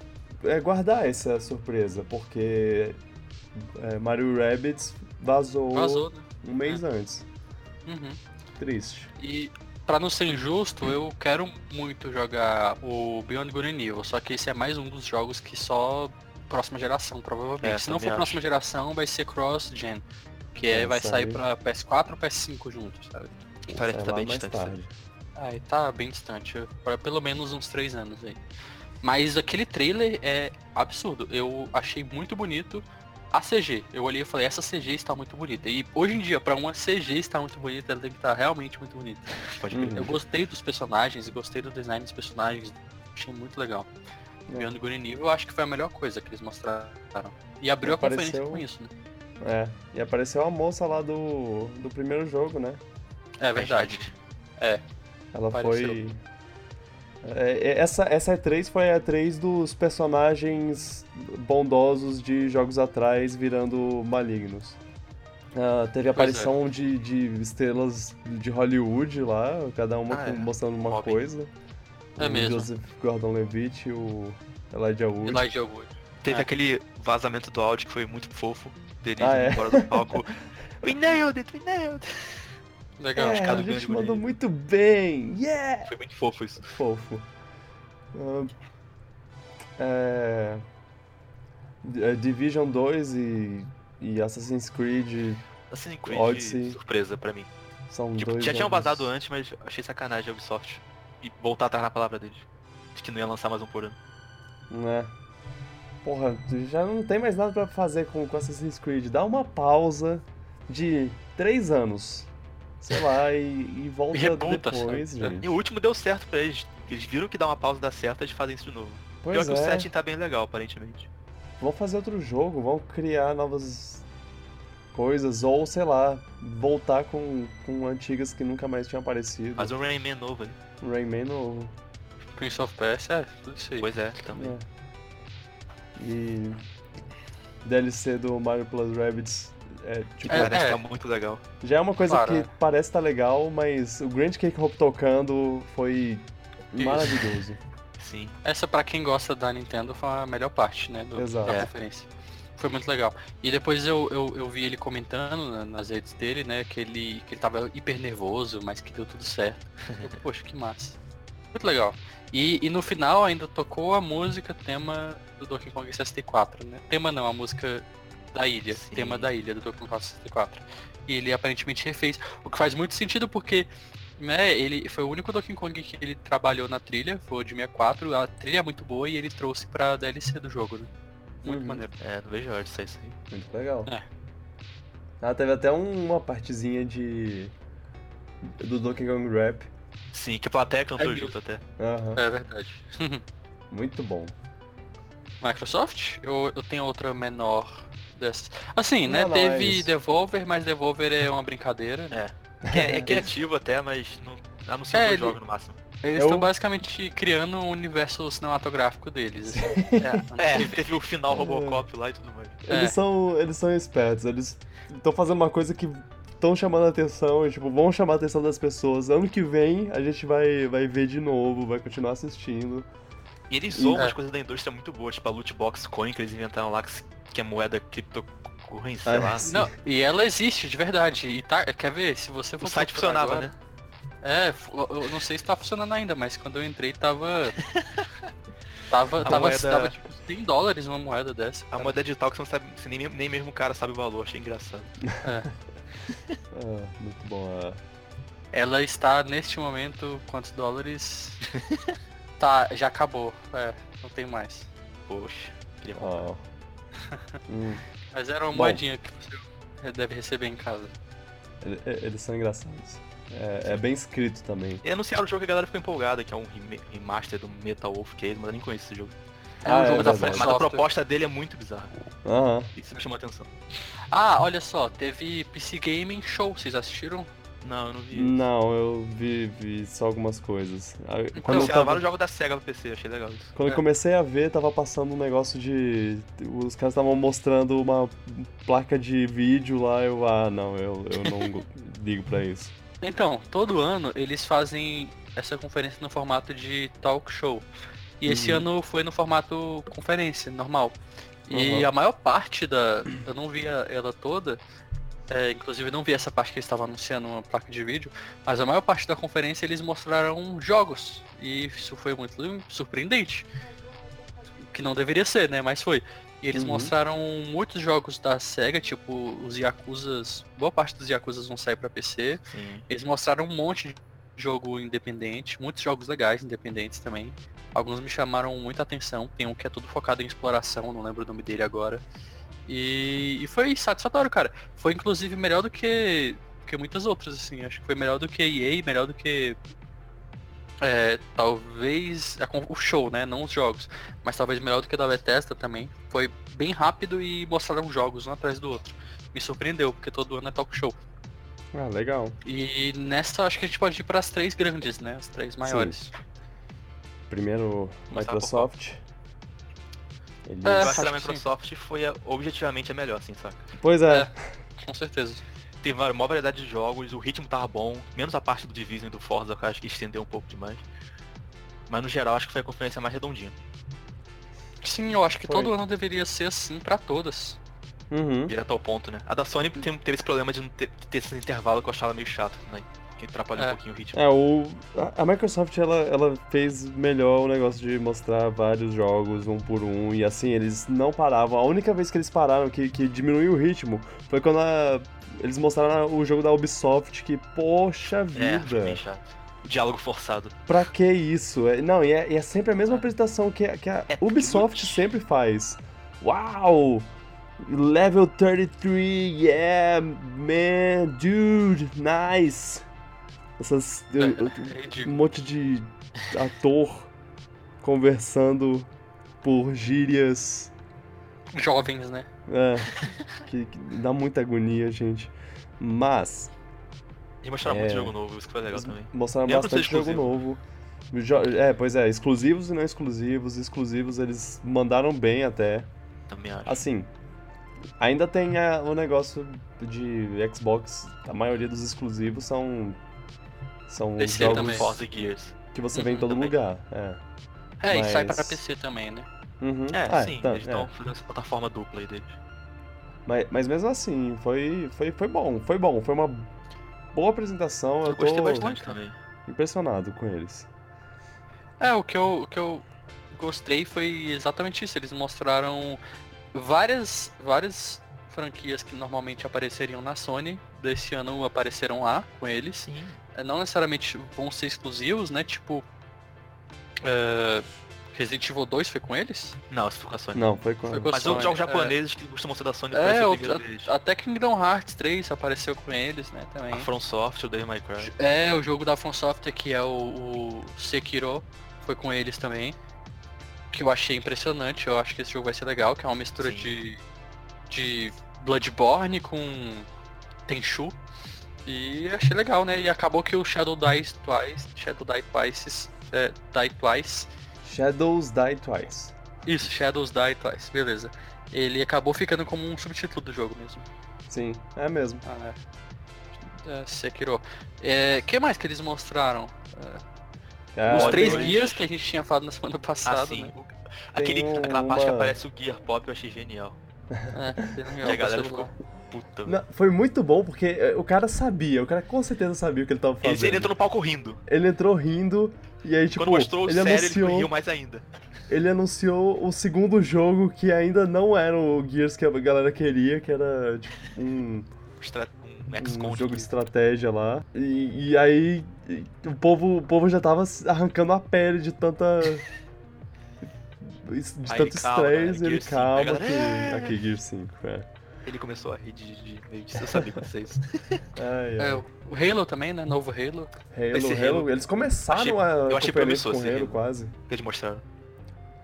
é, guardar essa surpresa, porque é, Mario Rabbids vazou, Vazou, né? um mês antes. Uhum. Triste. E pra não ser injusto, eu quero muito jogar o Beyond Good and Evil, só que esse é mais um dos jogos que só próxima geração, provavelmente. É, Se não for também próxima geração, vai ser cross-gen. Que é, É, vai sair aí. pra PS4 ou PS5 juntos, sabe? Parece que Sei tá bem distante. Aí. tá bem distante, para pelo menos uns três anos aí. Mas aquele trailer é absurdo. Eu achei muito bonito a CG. Eu olhei e falei, essa CG está muito bonita. E hoje em dia, pra uma CG estar muito bonita, ela tem que estar realmente muito bonita. Eu gostei dos personagens, gostei do design dos personagens. Achei muito legal. É. Beyond Evil, eu acho que foi a melhor coisa que eles mostraram. E abriu a conferência com isso, né? É, e apareceu a moça lá do, do primeiro jogo, né? É verdade. Ela Apareceu. foi. É, é, essa, essa E3 foi a E3 dos personagens bondosos de jogos atrás virando malignos. Ah, teve a é. aparição de, de estrelas de Hollywood lá, cada uma Ah, com- é. mostrando uma Robin. coisa. É o mesmo. Joseph Gordon-Levitt e o Elijah Wood. Elijah Wood. Teve É. aquele vazamento do áudio que foi muito fofo. Dele Ah, indo é? embora do palco. [laughs] We nailed it, we nailed it. Legal. É, a do gente Grande mandou Guri. muito bem! Yeah! Foi muito fofo isso. Fofo. Ah, é, é, Division 2 e, e Assassin's Creed Assassin's Creed Odyssey. surpresa pra mim. são Tipo, dois já tinham vazado antes, mas achei sacanagem a Ubisoft. E voltar atrás na palavra deles. De que não ia lançar mais um por ano. Né? Porra, já não tem mais nada pra fazer com, com Assassin's Creed. Dá uma pausa de 3 anos. Sei lá, e, e volta Rebuta, depois, sabe? gente. E o último deu certo pra eles. Eles viram que dá uma pausa dá certo, eles fazem isso de novo. Pior Pois que o é, setting tá bem legal, aparentemente. vão fazer outro jogo, vão criar novas coisas, ou sei lá, voltar com, com antigas que nunca mais tinham aparecido. Mas um Rayman novo ali. Rayman novo. Prince of Persia, é, tudo isso aí. Pois é, também. É. E DLC do Mario Plus Rabbids é tipo. É, Parece é. que tá muito legal. Já é uma coisa Claro, que é. parece estar legal, mas o Grand Cake Hop tocando foi Isso. maravilhoso. Sim. Essa, pra quem gosta da Nintendo, foi a melhor parte, né? Do, Exato. Da É. conferência. Foi muito legal. E depois eu, eu, eu vi ele comentando na- nas redes dele, né? Que ele, que ele tava hiper nervoso, mas que deu tudo certo. Eu, Poxa, que massa. Muito legal. E, e no final ainda tocou a música tema do Donkey Kong 64, né? Tema não, a música da ilha. Sim. Tema da ilha do Donkey Kong 64. E ele aparentemente refez. O que faz muito sentido porque né, ele foi o único Donkey Kong que ele trabalhou na trilha, foi o de 64, a trilha é muito boa e ele trouxe pra DLC do jogo, né? Muito Uhum. maneiro. É, não vejo a hora isso aí. Muito legal. É. Ah, teve até um- uma partezinha de. do Donkey Kong Rap. Sim, que a plateia cantou É junto até. Aham. É verdade. [laughs] Muito bom. Microsoft? Eu, eu tenho outra menor dessas. Assim, né? Não, não, Teve é. Devolver, mas Devolver é uma brincadeira. né? É. É, é criativo até, mas não anuncia É, dois ele- jogos no máximo. Eles Eu- estão basicamente criando um universo cinematográfico deles. assim. É, teve, teve o final Robocop lá e tudo mais. É. Eles são. Eles são espertos, eles estão fazendo uma coisa que estão chamando a atenção e tipo, vão chamar a atenção das pessoas. Ano que vem a gente vai, vai ver de novo, vai continuar assistindo. E eles zoam É. umas coisas da indústria muito boas, tipo a loot box coin que eles inventaram lá, que, se- que é moeda criptocurrency, sei Ah, lá. sim. Não, e ela existe de verdade. E tá, quer ver? Se você for O site funcionava, agora- né? É, eu não sei se tá funcionando ainda, mas quando eu entrei tava. [laughs] tava, A tava, moeda- tava tipo 100 dólares uma moeda dessa. A cara. moeda digital que você não sabe, você nem, nem mesmo o cara sabe o valor, achei engraçado. É. [laughs] Ah, muito bom. ah. Ela está neste momento, quantos dólares? [laughs] tá, já acabou. É, não tem mais. Poxa, queria comprar. Hum, Mas era uma Bom. moedinha que você deve receber em casa. ele- eles são engraçados. É, é bem escrito também. E anunciaram o jogo que a galera ficou empolgada, que é um rem- remaster do Metal Wolf Case, mas eu nem conheço esse jogo. É Ah, um é jogo da verdade. From Mas a proposta dele é muito bizarra. Aham. Isso me chamou a atenção. Ah, olha só, teve PC Gaming Show, vocês assistiram? Não, eu não vi. Não, eu vi, vi só algumas coisas. Ah, Quando, eu, tava- vários jogos da SEGA pra PC, achei legal isso. quando eu É. comecei a ver, tava passando um negócio de. Os caras estavam mostrando uma placa de vídeo lá, eu, ah, não, eu, eu não go- [laughs] ligo pra isso. Então, todo ano eles fazem essa conferência no formato de talk show. E esse Uhum. ano foi no formato conferência, normal. E Uhum. a maior parte da. Eu não vi a- ela toda. É, inclusive eu não vi essa parte que eles estavam anunciando uma placa de vídeo. Mas a maior parte da conferência eles mostraram jogos. E isso foi muito surpreendente. Que não deveria ser, né? Mas foi. E eles Uhum. mostraram muitos jogos da SEGA, tipo os Yakuzas. Boa parte dos Yakuzas vão sair pra PC. Sim. Eles mostraram um monte de jogo independente, muitos jogos legais independentes também. Alguns me chamaram muita atenção. Tem um que é tudo focado em exploração, não lembro o nome dele agora. E, e foi satisfatório, cara. Foi inclusive melhor do que, que muitas outras, assim. Acho que foi melhor do que EA, melhor do que. é, talvez a o show, né? Não os jogos. Mas talvez melhor do que da Bethesda também. Foi bem rápido e mostraram jogos um atrás do outro. Me surpreendeu, porque todo ano é talk show. Ah, legal. E nessa acho que a gente pode ir para as três grandes, né? As três maiores. Primeiro, Começar Microsoft. Eles... É, Eu acho acho que a sim. Microsoft foi a- objetivamente a melhor, assim, saca? Pois é. É. Com certeza. Teve uma maior variedade de jogos, o ritmo tava bom, menos a parte do Division e do Forza, que eu acho que estendeu um pouco demais. Mas no geral acho que foi a conferência mais redondinha. Sim, eu acho que Foi. todo ano deveria ser assim para todas. Uhum. Direto ao ponto, né? A da Sony tem- teve esse problema de não ter, ter esse intervalo que eu achava meio chato, né? Que atrapalha É. um pouquinho o ritmo. É, o, a, Microsoft ela, ela fez melhor o negócio de mostrar vários jogos um por um e assim, eles não paravam. A única vez que eles pararam, que, que diminuiu o ritmo, foi quando a- eles mostraram o jogo da Ubisoft, que, poxa É, vida. O diálogo forçado. pra que isso? É, não, e é, e é sempre a mesma apresentação que, a- que a É Ubisoft sempre faz. Uau! Level 33, yeah, man, dude, nice. Essas. É, é [laughs] um monte de ator conversando por gírias. Jovens, né? É, [laughs] que, que dá muita agonia, gente. Mas, E mostraram É. muito jogo novo, isso que foi legal também. mostraram Mesmo bastante jogo novo. É, pois é, exclusivos e não exclusivos. Exclusivos eles mandaram bem até. Também acho. Assim, ainda tem a- o negócio de Xbox. A maioria dos exclusivos são. São PC jogos também. Forza Gears. que você vê em Uhum, todo também. lugar. É. É, Mas- e sai pra PC também, né? Uhum. É, Ah, sim, tá, eles é. estão fazendo essa plataforma dupla aí deles. Mas, mas mesmo assim, foi, foi, foi bom, foi bom. Foi uma boa apresentação. Eu, Eu gostei tô bastante também. impressionado com eles. É, o que eu, o que eu gostei foi exatamente isso. Eles mostraram várias, várias franquias que normalmente apareceriam na Sony. Desse ano apareceram lá com eles. Sim. É, Não necessariamente vão ser exclusivos, né? Tipo. é, Resident Evil 2 foi com eles? Não, essa foi com a Sony. Não, foi com. Foi com a Mas Sony, outros jogos é. japoneses que costumam ser da Sony É, o-. Até Kingdom Hearts 3 apareceu com eles, né? Também. A From Soft, o Devil May Cry. É, o jogo da From Software, que é o, o Sekiro, foi com eles também. Que eu achei impressionante, eu acho que esse jogo vai ser legal, que é uma mistura Sim. de, de Bloodborne com Tenchu. E achei legal, né? E acabou que o Shadow Die Twice, Shadow Die Twice, é, Die Twice, Shadows Die Twice. isso, Shadows Die Twice, beleza. Ele acabou ficando como um subtítulo do jogo mesmo. Sim, é mesmo. Ah, é. É, Sekiro. É, que mais que eles mostraram? É, Os Pode três dois. guias que a gente tinha falado na semana passada, Ah, sim. né? Aquele, Tem Aquela parte que uma- aparece o Gear Pop eu achei genial. É, legal, E a galera celular. Puta. Não, foi muito bom porque eh, o cara sabia, o cara com certeza sabia o que ele tava Ele, fazendo. ele entrou no palco rindo. Ele entrou rindo e aí, tipo, Quando mostrou o ele, sério, ele anunciou, riu mais ainda. ele anunciou o segundo jogo que ainda não era o Gears que a galera queria, que era tipo, um, Um um jogo de estratégia lá. E, e aí o povo, o povo já tava arrancando a pele de tanta. [laughs] De tanto ele calma, estresse, ele Gears 5, calma a galera, que. "É". Aqui, Gear 5, é. Ele começou a rir de, de meio de eu sabia acontecer isso. [laughs] Ai, ai. É, o Halo também, né? Novo Halo. Halo, esse Halo, Halo- eles começaram achei- a eu achei promissor com esse Halo Halo. quase. que eles mostraram.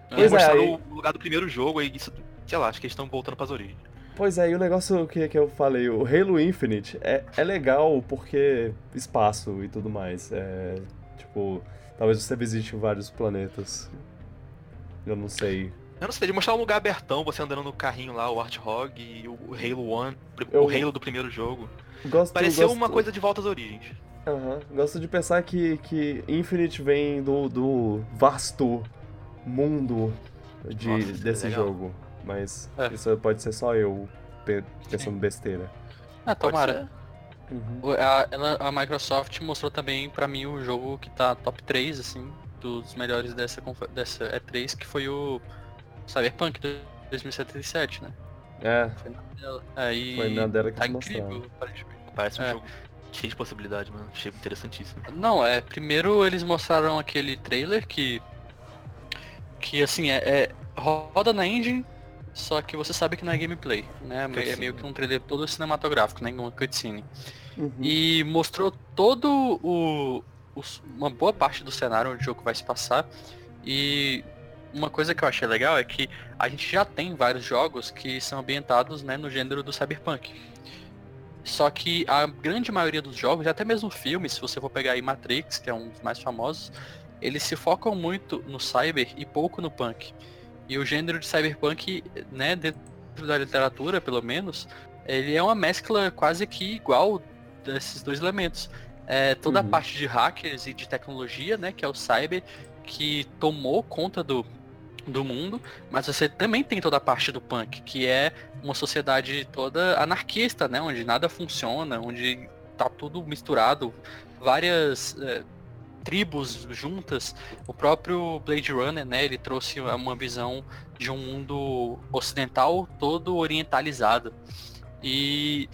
Pois Eles é, mostraram aí- o lugar do primeiro jogo e isso, sei lá, acho que eles estão voltando pras origens. Pois é, e o negócio que, que eu falei, o Halo Infinite é, é legal porque espaço e tudo mais. É, tipo, talvez você visite vários planetas. Eu não sei. Eu não sei, eles mostraram um lugar abertão, você andando no carrinho lá, o Warthog e o Halo One, Eu- o Halo do primeiro jogo. Gosto, Pareceu gosto- uma coisa de volta às origens. Aham, Gosto de pensar que, que Infinite vem do, do vasto mundo de, Nossa, é desse legal. jogo. Mas É. isso pode ser só eu pe- pensando besteira. Ah, tomara. Uhum. A, ela- a Microsoft mostrou também pra mim o jogo que tá top 3, assim, dos melhores dessa, dessa E3, que foi o Cyberpunk 2077, né? É, Foi na dela. Aí Foi na dela que tá incrível, aparentemente. Parece um É. jogo cheio de possibilidade, mano. Achei interessantíssimo. Não, é, primeiro eles mostraram aquele trailer que que assim é, é- roda na engine, só que você sabe que não é gameplay, né? É Cutscene. meio que um trailer todo cinematográfico, né? Uma cutscene. Uhum. E mostrou todo o, os- uma boa parte do cenário onde o jogo vai se passar. E uma coisa que eu achei legal é que a gente já tem vários jogos que são ambientados né, no gênero do cyberpunk. Só que a grande maioria dos jogos, até mesmo filmes, se você for pegar aí Matrix, que é um dos mais famosos, eles se focam muito no cyber e pouco no punk. E o gênero de cyberpunk, né, dentro da literatura, pelo menos, ele é uma mescla quase que igual desses dois elementos. É, toda a Uhum. parte de hackers e de tecnologia, né, que é o cyber, que tomou conta do, do mundo, mas você também tem toda a parte do punk, que é uma sociedade toda anarquista, né, onde nada funciona, onde tá tudo misturado, várias é, tribos juntas. O próprio Blade Runner, né, ele trouxe uma visão de um mundo ocidental todo orientalizado. E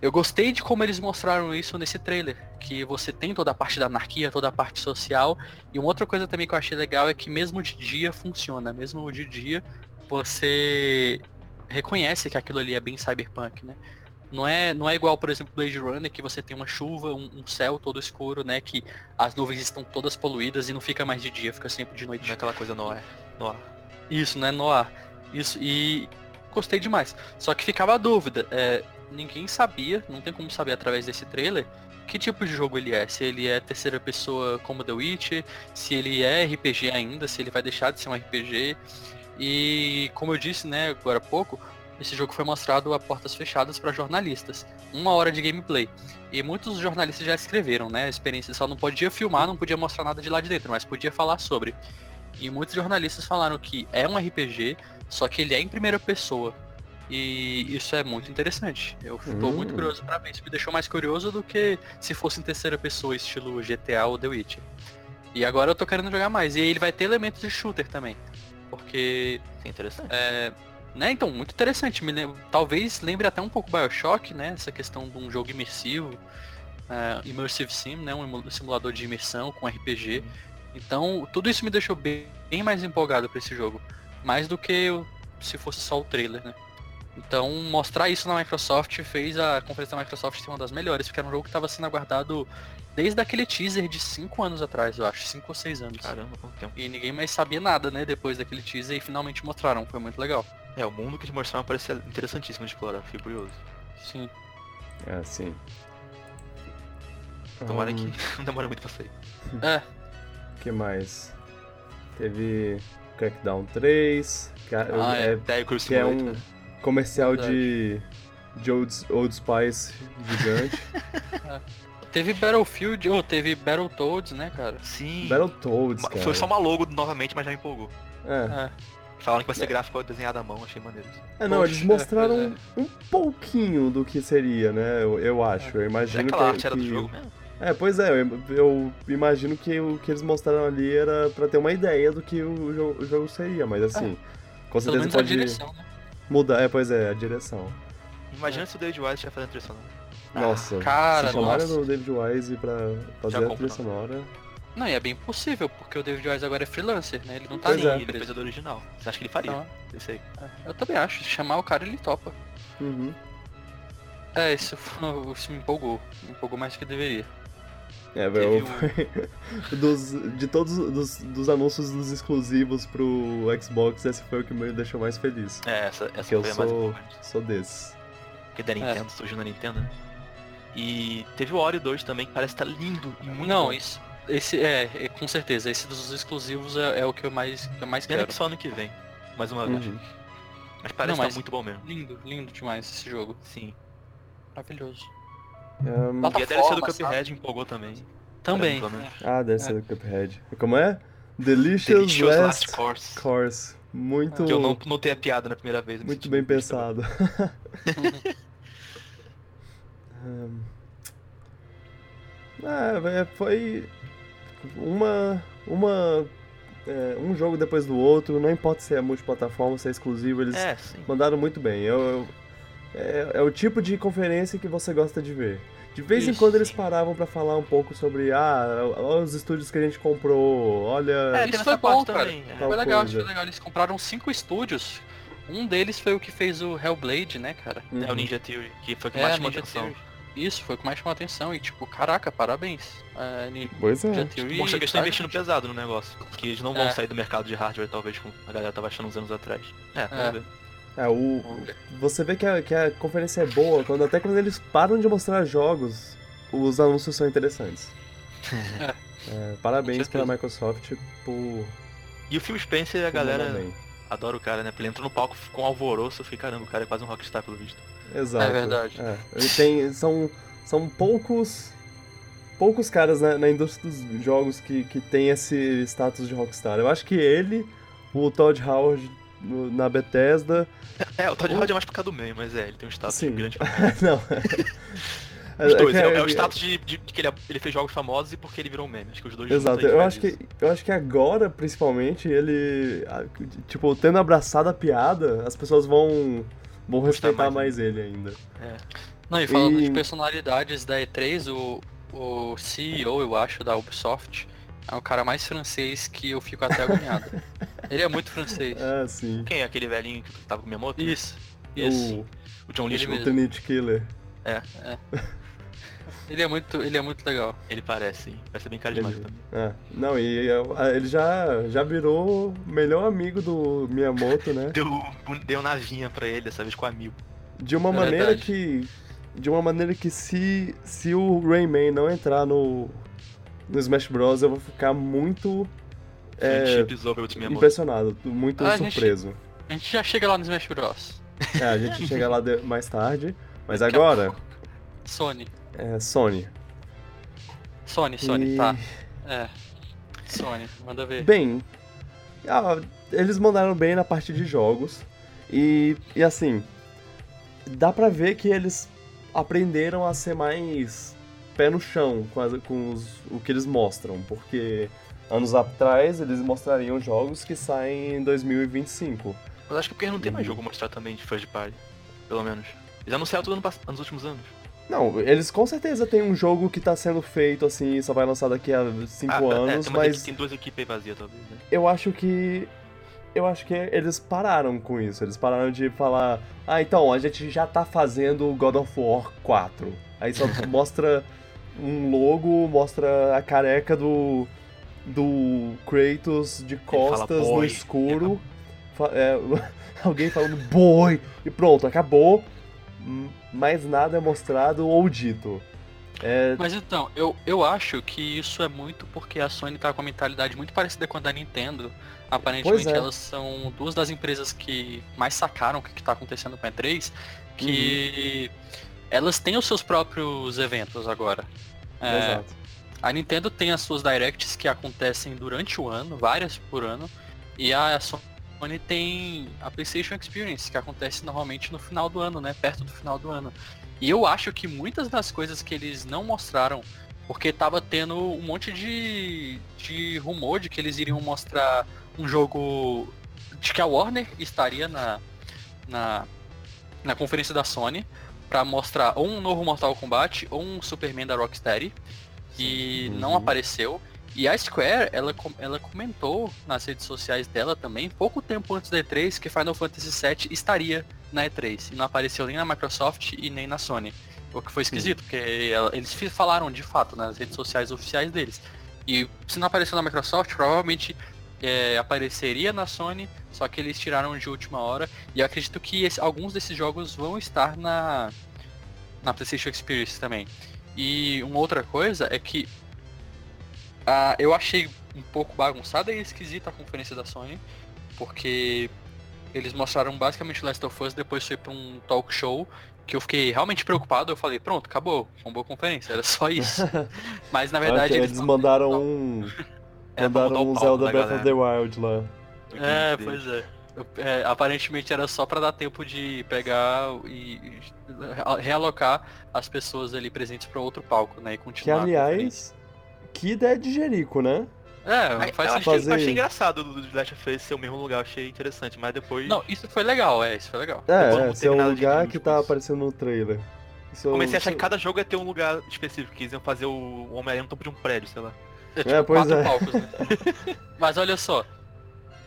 eu gostei de como eles mostraram isso nesse trailer, que você tem toda a parte da anarquia, toda a parte social, e uma outra coisa também que eu achei legal é que mesmo de dia funciona, mesmo de dia você reconhece que aquilo ali é bem cyberpunk, né? Não é, não é igual, por exemplo, Blade Runner, que você tem uma chuva, um, um céu todo escuro, né? Que as nuvens estão todas poluídas e não fica mais de dia, fica sempre de Não é noite. aquela coisa no ar. No ar. Isso, né? No ar. Isso, e gostei demais. Só que ficava a dúvida. é, ninguém sabia, não tem como saber através desse trailer, que tipo de jogo ele é. Se ele é terceira pessoa como The Witcher, se ele é RPG ainda, se ele vai deixar de ser um RPG. E como eu disse, né, agora há pouco, esse jogo foi mostrado a portas fechadas para jornalistas. Uma hora de gameplay. E muitos jornalistas já escreveram, né? A experiência só não podia filmar, não podia mostrar nada de lá de dentro, mas podia falar sobre. E muitos jornalistas falaram que é um RPG, só que ele é em primeira pessoa. E isso é muito interessante. Eu estou Hum. muito curioso pra ver. Isso me deixou mais curioso do que se fosse em terceira pessoa, estilo GTA ou The Witcher. E agora eu tô querendo jogar mais. E ele vai ter elementos de shooter também. Porque Que interessante. é, né, então, muito interessante. Me lem- Talvez lembre até um pouco Bioshock, né? Essa questão de um jogo imersivo, é, Immersive Sim, né? Um simulador de imersão com RPG. Então, tudo isso me deixou bem, bem mais empolgado pra esse jogo. Mais do que eu- se fosse só o trailer, né? Então, mostrar isso na Microsoft fez a conferência da Microsoft ser uma das melhores, porque era um jogo que estava sendo aguardado desde aquele teaser de 5 anos atrás, eu acho, 5 ou 6 anos. Caramba, quanto tempo. E ninguém mais sabia nada, né, depois daquele teaser e finalmente mostraram, foi muito legal. É, o mundo que eles mostraram parece interessantíssimo de explorar, fiquei curioso. Sim. É, sim. Tomara Ahn, que [laughs] não demora muito pra sair. É, que mais? Teve Crackdown 3, que é, Ah, é- Cruise que é um né? Comercial de, de Old, Old Spice gigante. [laughs] teve Battlefield, ou teve Battletoads, né, cara? Sim. Battletoads, cara. Foi só uma logo novamente, mas já me empolgou. É. É. Falaram que vai ser gráfico desenhado à mão, achei maneiro. É, não, Poxa, eles mostraram pois um pouquinho do que seria, né? Eu, eu acho. Eu É imagino aquela que, arte era do que- jogo mesmo? É, pois é, eu, eu imagino que o que eles mostraram ali era pra ter uma ideia do que o jogo, o jogo seria, mas assim, com Pelo certeza pode direção, né? Mudar. É, pois é, a direção. Imagina se o David Wise já fazendo trilha sonora. Nossa, cara, se chamaram nossa. do David Wise pra fazer Já a trilha sonora. Não, e é bem possível, porque o David Wise agora é freelancer, né? Ele não tá Pois nem é. Ele fez a do original. Você acha que ele faria? Esse aí. é, eu também acho, se chamar o cara ele topa. Uhum. É, isso, [laughs] isso me empolgou. Me empolgou mais do que deveria. É, velho, o- foi- dos, de todos dos, dos anúncios dos exclusivos pro Xbox, esse foi o que me deixou mais feliz. É, essa, essa Que eu foi a mais sou, importante. sou desses. Porque da Nintendo, surgiu na Nintendo, né? E teve o Ori 2 também, que parece estar lindo e muito não, bom. isso. Esse é, é, com certeza, esse dos exclusivos é, é o que eu mais, que eu mais Pena quero. que só ano que vem, mais uma vez. Uhum. Mas parece Não, mas- muito bom mesmo. Lindo, lindo demais esse jogo. Sim. Maravilhoso. Plataforma, E a DLC do sabe? Cuphead empolgou também. Também. Pelo menos. ah, deve ser do Cuphead. Como é? Delicious, Delicious Last, Last Course. Course. Muito, Que eu não notei a piada na primeira vez. muito bem pensado. Ahn. [laughs] Ah, é, foi uma, uma, é, um jogo depois do outro, não importa se é multiplataforma, se é exclusivo, eles É, mandaram muito bem. Eu, eu- é, é o tipo de conferência que você gosta de ver. De vez em quando eles paravam pra falar um pouco sobre, ah, olha os estúdios que a gente comprou, olha... É, Isso foi bom, parte cara. também, é. Tal Foi legal, coisa. foi legal. Eles compraram cinco estúdios. Um deles foi o que fez o Hellblade, né, cara? Uhum. É o Ninja Theory, que foi o que É, mais chamou Ninja atenção. Theory. Isso, foi o que mais chamou atenção. E tipo, caraca, parabéns. É, Ninja Pois é. Theory. Mostra que eles estão investindo pesado no negócio. Que eles não vão É. sair do mercado de hardware, talvez, como a galera tava achando uns anos atrás. É, É. vamos ver. É, o, você vê que a, que a conferência é boa, quando, até quando eles param de mostrar jogos, os anúncios são interessantes. [laughs] É, parabéns Com certeza. pra Microsoft por, E o Phil Spencer, a galera adora o cara, né? Porque ele entrou no palco com alvoroço, eu fiquei, caramba, o cara é quase um rockstar pelo visto. Exato. É verdade. É, ele tem, são, são poucos poucos caras na, na indústria dos jogos que, que tem esse status de rockstar. Eu acho que ele, o Todd Howard na Bethesda, [laughs] É, o Todd Howard é mais por causa do meio, mas é, ele tem um status Sim. grande. [laughs] não. [laughs] Os dois, que é, é o status de, de- de que ele, ele fez jogos famosos e porque ele virou um meme. Acho que os dois Exato, eu acho, que, eu acho que agora, principalmente, ele. Tipo, tendo abraçado a piada, as pessoas vão. vão Gostar respeitar mais mais ele ainda. É. Não, e falando E- de personalidades da E3, o, o CEO, eu acho, da Ubisoft, é o cara mais francês que eu fico até agoniado. [laughs] Ele é muito francês. Ah, sim. Quem é aquele velhinho que tava com minha moto? Isso, isso. O, O John mesmo. o Trinity Killer. Ele é muito, ele é muito legal. Ele parece, sim. Parece bem carismático Ele- também. É. Não, e ah, ele já, já virou o melhor amigo do Miyamoto, né? [laughs] Deu, deu navinha pra ele, dessa vez com amigo. De uma É maneira verdade. que. De uma maneira que se, se o Rayman não entrar no, no Smash Bros, eu vou ficar muito é, impressionado, muito Ah, a gente- surpreso. A gente já chega lá no Smash Bros. É, a gente [laughs] chega lá de- mais tarde. Mas Daqui agora, Sony. é Sony. Sony, Sony, E- tá. É. Sony, manda ver. Bem, Ah, eles mandaram bem na parte de jogos. E, e assim, dá pra ver que eles aprenderam a ser mais pé no chão com, as, com os, o que eles mostram, porque anos atrás eles mostrariam jogos que saem em 2025. Mas acho que porque não tem mais jogo mostrar também de first party, pelo menos. Eles anunciaram tudo no, nos últimos anos. Não, eles com certeza têm um jogo que tá sendo feito assim, só vai lançar daqui a 5 ah, anos, é, mas. Tem duas equipes vazias, talvez, né? Eu acho que. Eu acho que eles pararam com isso. Eles pararam de falar. Ah, então, a gente já tá fazendo God of War 4. Aí só [laughs] mostra um logo, mostra a careca do. do Kratos de costas no escuro. É, [laughs] alguém falando boy! E pronto, acabou mais nada é mostrado ou dito. É... Mas então, eu, eu acho que isso é muito porque a Sony tá com uma mentalidade muito parecida com a da Nintendo. Aparentemente é. elas são duas das empresas que mais sacaram o que, está acontecendo com a E3, que uhum. Elas têm os seus próprios eventos agora. É, Exato. A Nintendo tem as suas directs que acontecem durante o ano, várias por ano, e a Sony tem a PlayStation Experience, que acontece normalmente no final do ano, né? Perto do final do ano. E eu acho que muitas das coisas que eles não mostraram, porque tava tendo um monte de, de rumor de que eles iriam mostrar um jogo de que a Warner estaria na, na, na conferência da Sony para mostrar ou um novo Mortal Kombat ou um Superman da Rocksteady. E uhum. não apareceu. E a Square, ela, ela comentou nas redes sociais dela também, pouco tempo antes da E3, que Final Fantasy VII estaria na E3. E não apareceu nem na Microsoft e nem na Sony. O que foi esquisito, Sim. porque eles falaram de fato nas redes sociais oficiais deles. E se não apareceu na Microsoft, provavelmente é, apareceria na Sony, só que eles tiraram de última hora. E acredito que esse, alguns desses jogos vão estar na, na PlayStation Experience também. E uma outra coisa é que ah, eu achei um pouco bagunçada e esquisita a conferência da Sony, porque eles mostraram basicamente Last of Us, depois foi pra um talk show, que eu fiquei realmente preocupado, eu falei, pronto, acabou, uma boa conferência, era só isso. [laughs] Mas na verdade okay, eles, eles mandaram um. É, mandaram um Zelda Breath of the Wild lá. É, pois é. É, aparentemente era só para dar tempo de pegar e, e realocar as pessoas ali presentes para outro palco, né? E continuar. Que aliás, que ideia de Jerico, né? É, faz eu Achei, achei engraçado do Last of Us ser o mesmo lugar, achei interessante, mas depois. Não, isso foi legal, é, isso foi legal. É, é ser um lugar que tá aparecendo no trailer. Isso Comecei a achar que cada jogo ia ter um lugar específico, que eles iam fazer o Homem-Aranha no topo de um prédio, sei lá. É, tipo, [laughs] é pois é. Palcos, né? [laughs] mas olha só,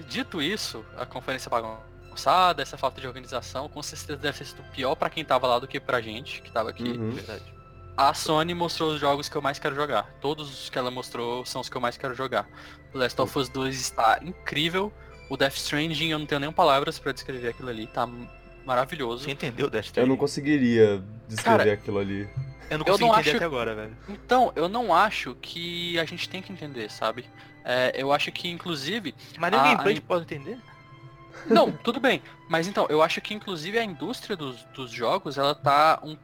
dito isso, a conferência bagunçada, essa falta de organização, com certeza deve ter sido pior pra quem tava lá do que pra gente, que tava aqui, uhum. verdade a Sony mostrou os jogos que eu mais quero jogar. Todos os que ela mostrou são os que eu mais quero jogar. O Last of Us 2 está incrível. O Death Stranding, eu não tenho nem palavras para descrever aquilo ali. Tá maravilhoso. Você entendeu Death Stranding? Eu não conseguiria descrever Cara, aquilo ali. Eu não consigo eu não entender acho... até agora, velho. Então, eu não acho que a gente tem que entender, sabe? É, eu acho que, inclusive... Mas nem a gameplay a... pode entender? Não, tudo bem. Mas então, eu acho que inclusive a indústria dos, dos jogos, ela tá um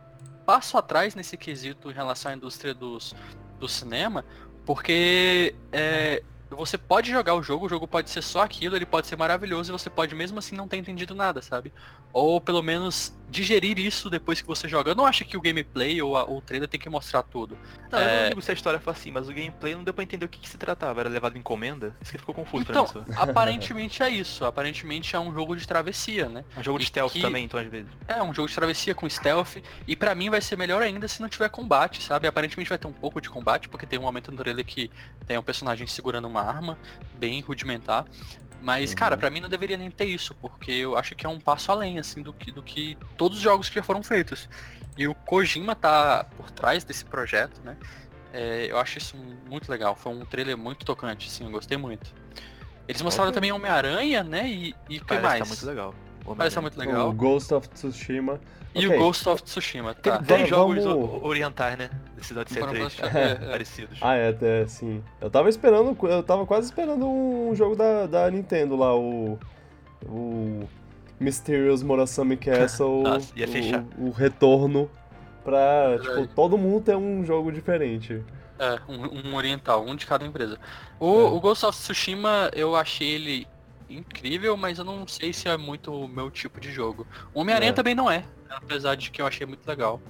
passo atrás nesse quesito em relação à indústria dos, do cinema, porque é, você pode jogar o jogo, o jogo pode ser só aquilo, ele pode ser maravilhoso e você pode mesmo assim não ter entendido nada, sabe? Ou pelo menos digerir isso depois que você joga. Eu não acho que o gameplay ou, a, ou o trailer tem que mostrar tudo. Não, é... eu não digo se a história foi assim, mas o gameplay não deu pra entender o que, que se tratava. Era levado encomenda? Isso que ficou confuso então, pra mim. Só. [laughs] aparentemente é isso. Aparentemente é um jogo de travessia, né? Um jogo de e stealth que... também, então, às vezes. É, um jogo de travessia com stealth. E pra mim vai ser melhor ainda se não tiver combate, sabe? Aparentemente vai ter um pouco de combate, porque tem um momento no trailer que tem um personagem segurando uma arma, bem rudimentar. Mas, uhum. cara, para mim não deveria nem ter isso, porque eu acho que é um passo além, assim, do que, do que todos os jogos que já foram feitos. E o Kojima tá por trás desse projeto, né? É, eu acho isso muito legal. Foi um trailer muito tocante, assim, eu gostei muito. Eles mostraram okay. também Homem-Aranha, né? E, e o que mais? Tá muito legal. Parece muito legal. O Ghost of Tsushima. E okay. o Ghost of Tsushima, tá. Tem, tem jogos vamos... orientais, né? Desse Cidade C3, é, [laughs] parecidos. Ah, é, até, sim. Eu tava esperando, eu tava quase esperando um jogo da, da Nintendo lá, o... O... Mysterious Murasame Castle, [laughs] Nossa, ia fechar. O, o retorno pra, tipo, todo mundo ter um jogo diferente. É, um, um, oriental, um de cada empresa. O, é. o Ghost of Tsushima, eu achei ele incrível, mas eu não sei se é muito o meu tipo de jogo. Homem-Aranha É. também não é, apesar de que eu achei muito legal.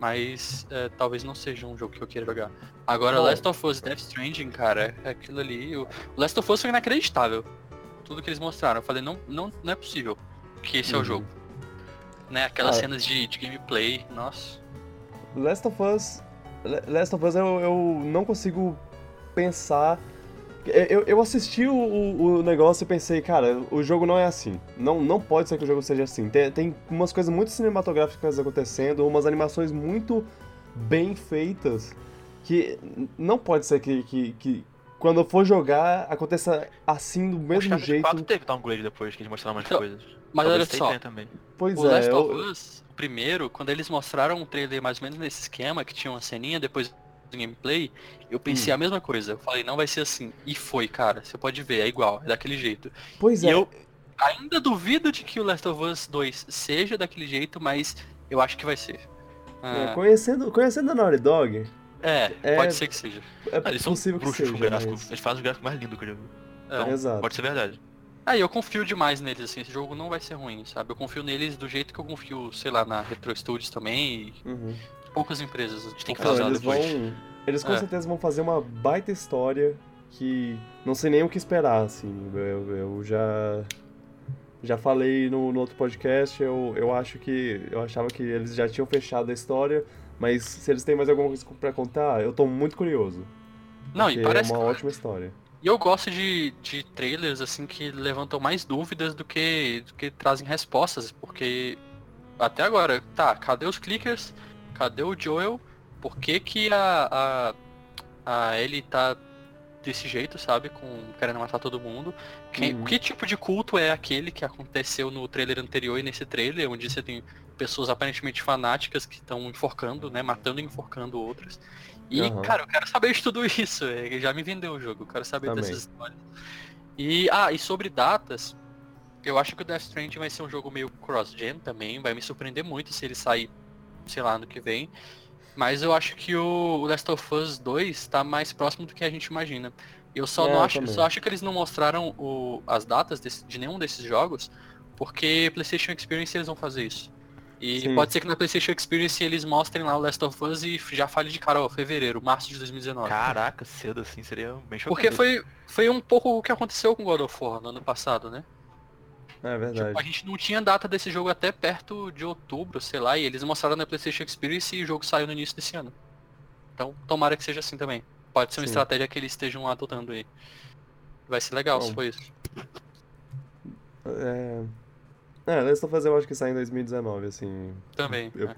Mas é, talvez não seja um jogo que eu queira jogar. Agora, Bom. Last of Us Death Stranding, cara, é aquilo ali. O Last of Us foi inacreditável. Tudo que eles mostraram. Eu falei, não, não, não é possível que esse é Uhum. o jogo. Né? Aquelas Ah. cenas de, de gameplay, nossa. Last of Us. Last of Us eu, eu não consigo pensar. Eu, eu assisti o, o- o negócio e pensei, cara, o jogo não é assim. Não, não pode ser que o jogo seja assim. Tem, tem umas coisas muito cinematográficas acontecendo, umas animações muito bem feitas, que não pode ser que, que, que quando eu for jogar aconteça assim, do O mesmo Uncharted jeito. 4 teve downgrade depois, que eles mostraram mais Então, coisas. Mas Talvez olha só, também. Pois o é, Last eu- of Us, o primeiro, quando eles mostraram um trailer mais ou menos nesse esquema, que tinha uma ceninha depois do gameplay, eu pensei Hum. a mesma coisa. Eu falei, não vai ser assim. E foi, cara. Você pode ver, é igual, é daquele jeito. pois E é. eu ainda duvido de que o Last of Us 2 seja daquele jeito, mas eu acho que vai ser. é, Ah, conhecendo, conhecendo a Naughty Dog, é, é- pode ser que seja. é Ah, eles são possível que bruxos seja. com gráfico. mas- Eles fazem o gráfico mais lindo que eu já vi. É. Então, Exato. pode ser verdade. Aí eu confio demais neles, assim, esse jogo não vai ser ruim, sabe? Eu confio neles do jeito que eu confio, sei lá, na Retro Studios também e Uhum. Poucas empresas. gente tem que fazer eles depois. vão. Eles com É. certeza vão fazer uma baita história que não sei nem o que esperar, assim. Eu, eu já. Já falei no, no outro podcast, eu, eu acho que. Eu achava que eles já tinham fechado a história, mas se eles têm mais alguma coisa pra contar, eu tô muito curioso. Não, e parece é uma que- ótima história. E eu gosto de, de trailers assim que levantam mais dúvidas do que, do que trazem respostas, porque até agora, tá, cadê os clickers? Cadê o Joel? Por que, que a, a, a Ellie tá desse jeito, sabe? Com querendo matar todo mundo. Que, Uhum. que tipo de culto é aquele que aconteceu no trailer anterior e nesse trailer, onde você tem pessoas aparentemente fanáticas que estão enforcando, né? Matando e enforcando outras. E, Aham. cara, eu quero saber de tudo isso. é, Já me vendeu o jogo, eu quero saber Também. dessas histórias. E, ah, e sobre datas, eu acho que o Death Stranding vai ser um jogo meio cross-gen também. Vai me surpreender muito se ele sair, sei lá, ano que vem. Mas eu acho que o Last of Us 2 tá mais próximo do que a gente imagina. Eu só É, não acho, também. só acho que eles não mostraram o- as datas desse- de nenhum desses jogos, porque PlayStation Experience eles vão fazer isso. E Sim. pode ser que na PlayStation Experience eles mostrem lá o Last of Us e já fale de cara, ó, fevereiro, março de 2019. Caraca, cedo assim seria bem chocante. Porque foi, foi um pouco o que aconteceu com God of War no ano passado, né? É verdade. Tipo, a gente não tinha data desse jogo até perto de outubro, sei lá, e eles mostraram na PlayStation Experience e o jogo saiu no início desse ano. Então, tomara que seja assim também. Pode ser uma Sim. estratégia que eles estejam adotando aí. Vai ser legal se Bom. for isso. É. É, Last of Us eu acho que sai em 2019, assim. Também. Eu- é.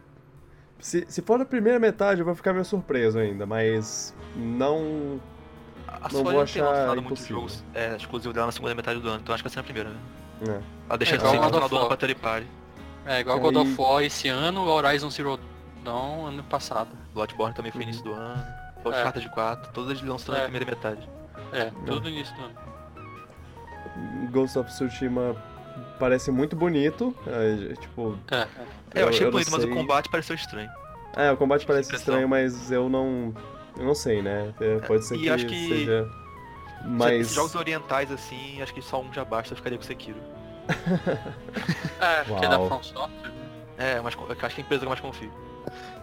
Se, se for na primeira metade, eu vou ficar meio surpreso ainda, mas não. A não Sony vou não tem achar lançado muitos jogos é, exclusivos dela na segunda metade do ano, então acho que vai ser na primeira, né? É. Ela deixa É, de ser igual no God final of do ano War. pra Third Party. É, igual God of War esse ano, Horizon Zero Dawn ano passado. Bloodborne também foi Uhum. início do ano. O É. Charter de 4, todos eles lançam na É. primeira metade. É, tudo no início do ano. Ghost of Tsushima parece muito bonito. é, tipo. É, é. É, eu achei não bonito, mas o combate pareceu estranho. É, o combate parece estranho, mas eu não. Eu não sei, né? É, pode ser e que, acho que- seja. Se- Mas. Jogos orientais assim, acho que só um já basta, eu ficaria com Sekiro. [laughs] É, que é da. From Software. né? É, mas eu acho que é a empresa que eu mais confio.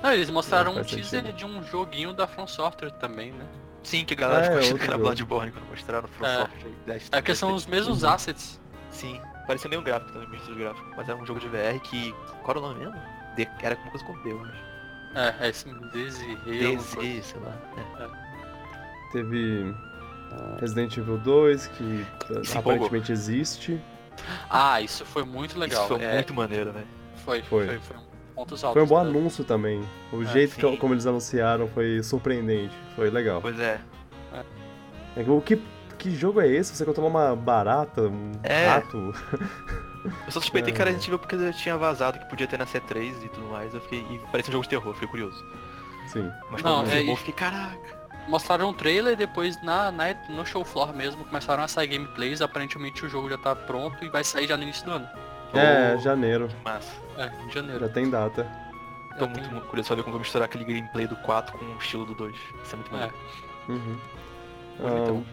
Não, eles mostraram É, um teaser sentido. de um joguinho da From Software também, né? Sim, que a galera é, ficou achando outro que. Bloodborne quando mostraram From É. Software. dez- É que são os mesmos Uhum. assets. Sim, parecia meio gráfico também, meio estilo gráfico. Mas era um jogo de VR que. Qual era o nome mesmo? De... Era alguma coisa com acho. É, é esse Desirê. DZ, sei lá. É. Teve Resident Evil 2, que Se aparentemente existe. Ah, isso foi muito legal. Isso foi É, muito maneiro, velho. foi, Foi. foi, foi, um altos. Foi um bom da- anúncio também. O É, jeito que, como eles anunciaram foi surpreendente. Foi legal. Pois é. É que O que, que jogo é esse? Você controla uma barata, um É. rato? Eu só suspeitei É. que era Resident Evil porque eu tinha vazado que podia ter na C3 e tudo mais. Eu fiquei. E parecia um jogo de terror, fiquei curioso. Sim. Mas Não, quando é isso. fiquei, caraca. Mostraram um trailer e depois na, na, no show floor mesmo começaram a sair gameplays. Aparentemente o jogo já tá pronto e vai sair já no início do ano. É, Oh, janeiro. Massa. É, em janeiro. Já tem data. Tô Já muito, tem- curioso pra ver como vou misturar aquele gameplay do 4 com o estilo do 2. Isso é muito É. maneiro. Uhum. Bonitão.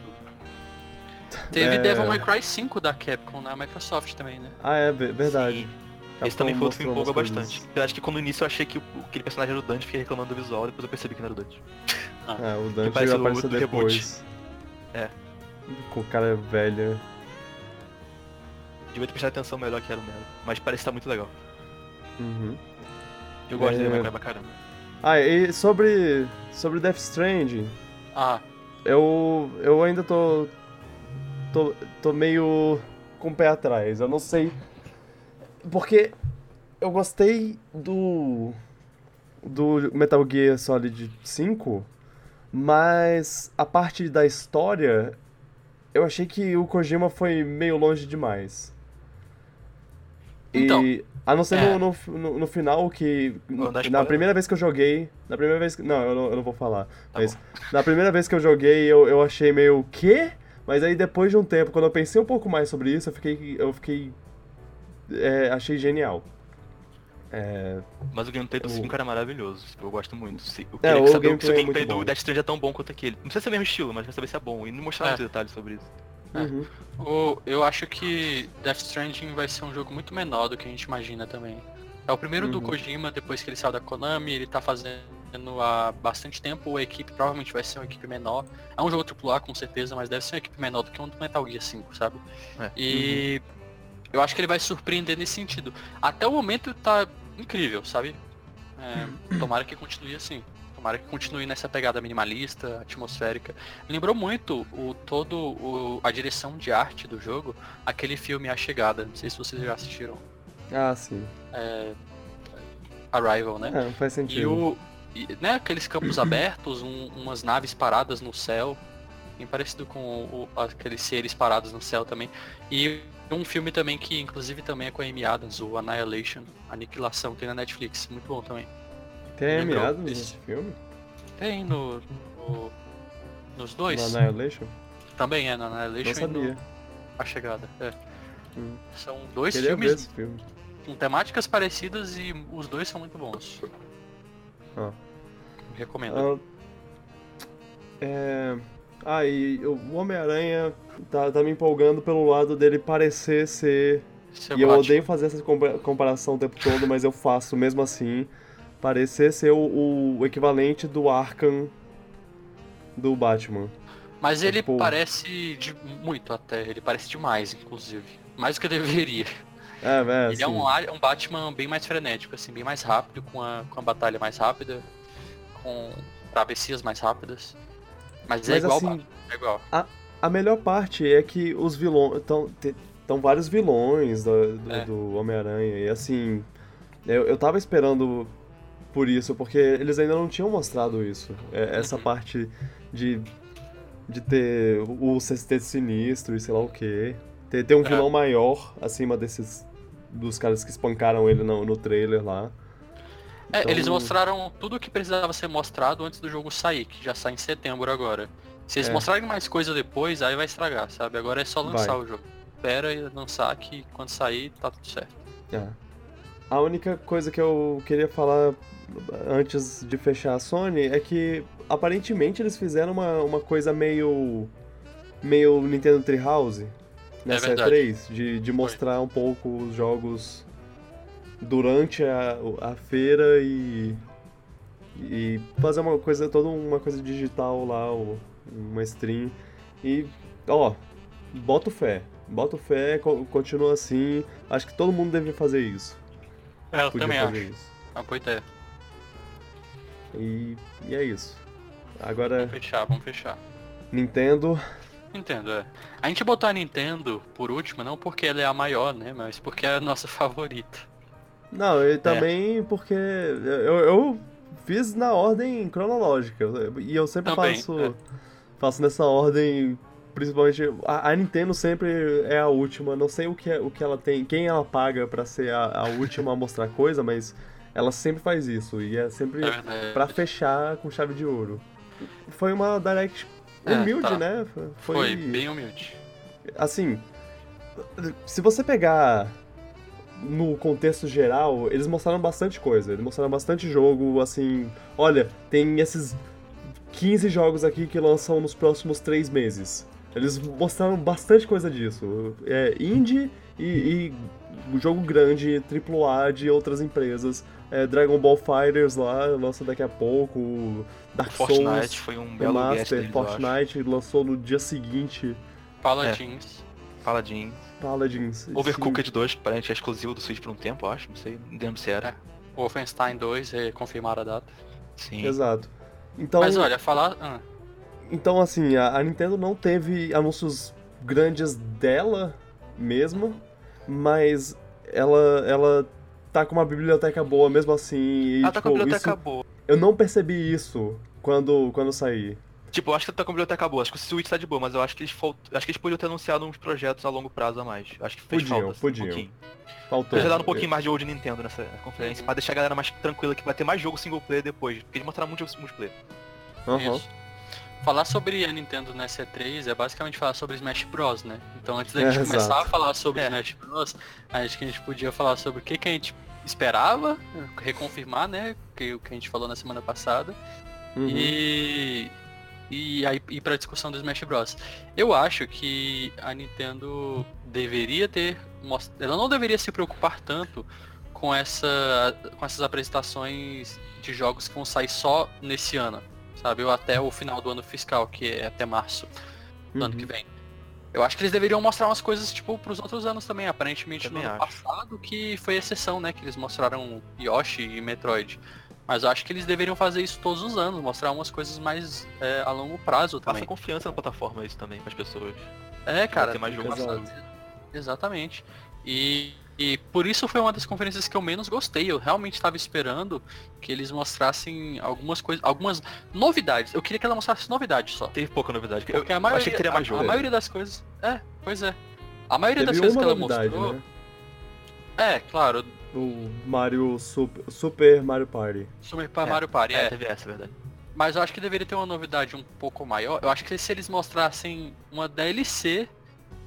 Ah, Teve É. Devil May Cry 5 da Capcom na Microsoft também, né? Ah, é ve- verdade. Sim. Capcom Esse também foi outro que empolga bastante. Eu acho que quando no início eu achei que o- aquele personagem era o Dante, fiquei reclamando do visual, depois eu percebi que não era o Dante. É, o Dante parece o apareceu do depois. É. Com o cara velho. Devia ter prestado atenção melhor que era o Melo. Mas parece estar muito legal. Uhum. Eu gosto É. dele, mas pra caramba. Ah, e sobre, sobre Death Stranding, Ah, eu, eu ainda tô, tô. tô meio com o pé atrás. Eu não sei. Porque eu gostei do. do Metal Gear Solid 5, mas a parte da história. Eu achei que o Kojima foi meio longe demais. Então, e, a não ser é. no, no, no, final que. Na spoiler? primeira vez que eu joguei. Na primeira vez que. Não, eu não, eu não vou falar. Tá mas bom. [laughs] na primeira vez que eu joguei, eu, eu achei meio. Quê? Mas aí depois de um tempo, quando eu pensei um pouco mais sobre isso, eu fiquei. Eu fiquei. É, achei genial. É, Mas o gameplay do O- 5 era maravilhoso. Eu gosto muito. Se- Eu É, queria o saber se gameplay o é gameplay muito do bom. Death Stranding é tão bom quanto aquele. Não precisa ser o mesmo estilo, mas quer saber se é bom. E não mostrar É. muitos detalhes sobre isso. É. uhum. o, eu acho que Death Stranding vai ser um jogo muito menor do que a gente imagina também. É o primeiro do Uhum. Kojima, depois que ele saiu da Konami, ele tá fazendo há bastante tempo, a equipe provavelmente vai ser uma equipe menor. É um jogo AAA com certeza, mas deve ser uma equipe menor do que um do Metal Gear 5, sabe? É. E eu acho que ele vai surpreender nesse sentido. Até o momento tá incrível, sabe? É, tomara que continue assim. Tomara que continue nessa pegada minimalista, atmosférica. Lembrou muito o todo o, a direção de arte do jogo, aquele filme A Chegada. Não sei se vocês já assistiram. Ah, sim. É, Arrival, né? É, faz E sentido. o. e, né, aqueles campos abertos, um- umas naves paradas no céu. Bem parecido com o- aqueles seres parados no céu também. E um filme também que inclusive também é com a Amy Adams, o Annihilation, Aniquilação, tem na Netflix. Muito bom também. Tem lembrou meados esse? nesse filme? Tem no. no- nos dois. No Annihilation? Também é, na Não Annihilation e sabia. no A Chegada. É. Hum. São dois Queria filmes filme. com temáticas parecidas e os dois são muito bons. Ah. Recomendo. Ah, é... Ah, e o Homem-Aranha tá, tá me empolgando pelo lado dele parecer ser. Seu e eu odeio fazer essa compa- comparação o tempo todo, mas eu faço mesmo assim. Parecer ser o, o equivalente do Arkham do Batman. Mas ele tipo- parece de muito até, ele parece demais, inclusive. Mais do que deveria. É, é, ele é assim, um, um Batman bem mais frenético, assim, bem mais rápido, com a, com a batalha mais rápida, com travessias mais rápidas. Mas, é Mas igual assim, é igual. A melhor parte é que os vilões. Estão vários vilões do, do, É. do Homem-Aranha. E assim. Eu, eu tava esperando por isso, porque eles ainda não tinham mostrado isso. É, essa Uhum. parte de. De ter o sexteto sinistro e sei lá o quê. Ter, ter um É. vilão maior acima desses. Dos caras que espancaram ele no, no trailer lá. É, Então- eles mostraram tudo o que precisava ser mostrado antes do jogo sair, que já sai em setembro agora. Se eles É. mostrarem mais coisa depois, aí vai estragar, sabe? Agora é só lançar Vai. o jogo. Espera e lançar que quando sair tá tudo certo. É. A única coisa que eu queria falar antes de fechar a Sony é que aparentemente eles fizeram uma, uma coisa meio. meio Nintendo Treehouse nessa verdade. E3, de, de mostrar um pouco os jogos durante a, a feira e. e fazer uma coisa, toda uma coisa digital lá, o- uma stream. E, ó, boto fé. Boto fé, co- continua assim. Acho que todo mundo deveria fazer isso. É, eu Podia também fazer acho. isso. É uma boa ideia. E, e é isso. Agora, Vamos fechar, vamos fechar. Nintendo. Nintendo, é. A gente botou a Nintendo por último, não porque ela é a maior, né? Mas porque é a nossa [laughs] favorita. Não, É. e também porque eu, eu fiz na ordem cronológica. E eu sempre Também, faço, é. faço nessa ordem. Principalmente, a, a Nintendo sempre é a última. Não sei o que, é- o que ela tem, quem ela paga pra ser a, a última a mostrar coisa, mas ela sempre faz isso. E é sempre É pra fechar com chave de ouro. Foi uma Direct É, humilde, tá. né? Foi bem humilde. assim, se você pegar no contexto geral, eles mostraram bastante coisa. Eles mostraram bastante jogo, assim, olha, tem esses 15 jogos aqui que lançam nos próximos 3 meses. Eles mostraram bastante coisa disso. É, indie e, e jogo grande, AAA de outras empresas. É, Dragon Ball Fighters lá, lança daqui a pouco. Dark Fortnite Souls, foi um belo acho. Fortnite lançou no dia seguinte. Paladins. Paladin. Paladins. Overcooked 2, que aparentemente é exclusivo do Switch por um tempo, eu acho. Não sei, não lembro se era. Wolfenstein 2, é, confirmaram a data. Sim. Sim, exato. Então, Mas olha, falar. ah, então assim, a, a Nintendo não teve anúncios grandes dela mesma, mas ela, ela tá com uma biblioteca boa mesmo assim. E, Ela tá com a tipo, biblioteca isso- boa. eu não percebi isso quando, quando saí. Tipo, eu acho que tá com a biblioteca boa. Acho que o Switch tá de boa, mas eu acho que eles falt... acho que eles podiam ter anunciado uns projetos a longo prazo a mais. Acho que fez Podiam, falta. assim, podiam. Um pouquinho. Faltou. Podia dar um pouquinho mais de de Nintendo nessa conferência, pra deixar a galera mais tranquila que vai ter mais jogo single player depois. Porque eles mostraram muito jogo multiplayer. Aham. Isso. Falar sobre a Nintendo na C3 é basicamente falar sobre Smash Bros, né? Então antes da É, gente [laughs] começar exato. a falar sobre É. Smash Bros, acho que a gente podia falar sobre o que, que a gente esperava, reconfirmar, né? Que, o que a gente falou na semana passada. Uhum. E. E aí ir pra discussão do Smash Bros. Eu acho que a Nintendo deveria ter. Ela não deveria se preocupar tanto com, essa, com essas apresentações de jogos que vão sair só nesse ano. Sabe? Ou até o final do ano fiscal, que é até março do ano Uhum. que vem. Eu acho que eles deveriam mostrar umas coisas, tipo, pros outros anos também. Aparentemente Também no ano acho. passado que foi exceção, né? Que eles mostraram Yoshi e Metroid. Mas eu acho que eles deveriam fazer isso todos os anos, mostrar umas coisas mais é, a longo prazo também. Passa confiança na plataforma isso também, pras pessoas. É, cara. ter mais tem jogo que no passar- Exatamente. E, e por isso foi uma das conferências que eu menos gostei. Eu realmente estava esperando que eles mostrassem algumas coisas, algumas novidades. Eu queria que ela mostrasse novidades só. Teve pouca novidade. Eu, Porque a eu maioria, achei que teria mais a- jogo. A, maioria das coisas. É, pois é. A maioria das Teve coisas uma que ela novidade, mostrou. né? É, claro, O Mario Super, Super Mario Party. Super É, Mario Party, É, é. teve essa, é verdade. Mas eu acho que deveria ter uma novidade um pouco maior. Eu acho que se eles mostrassem uma DLC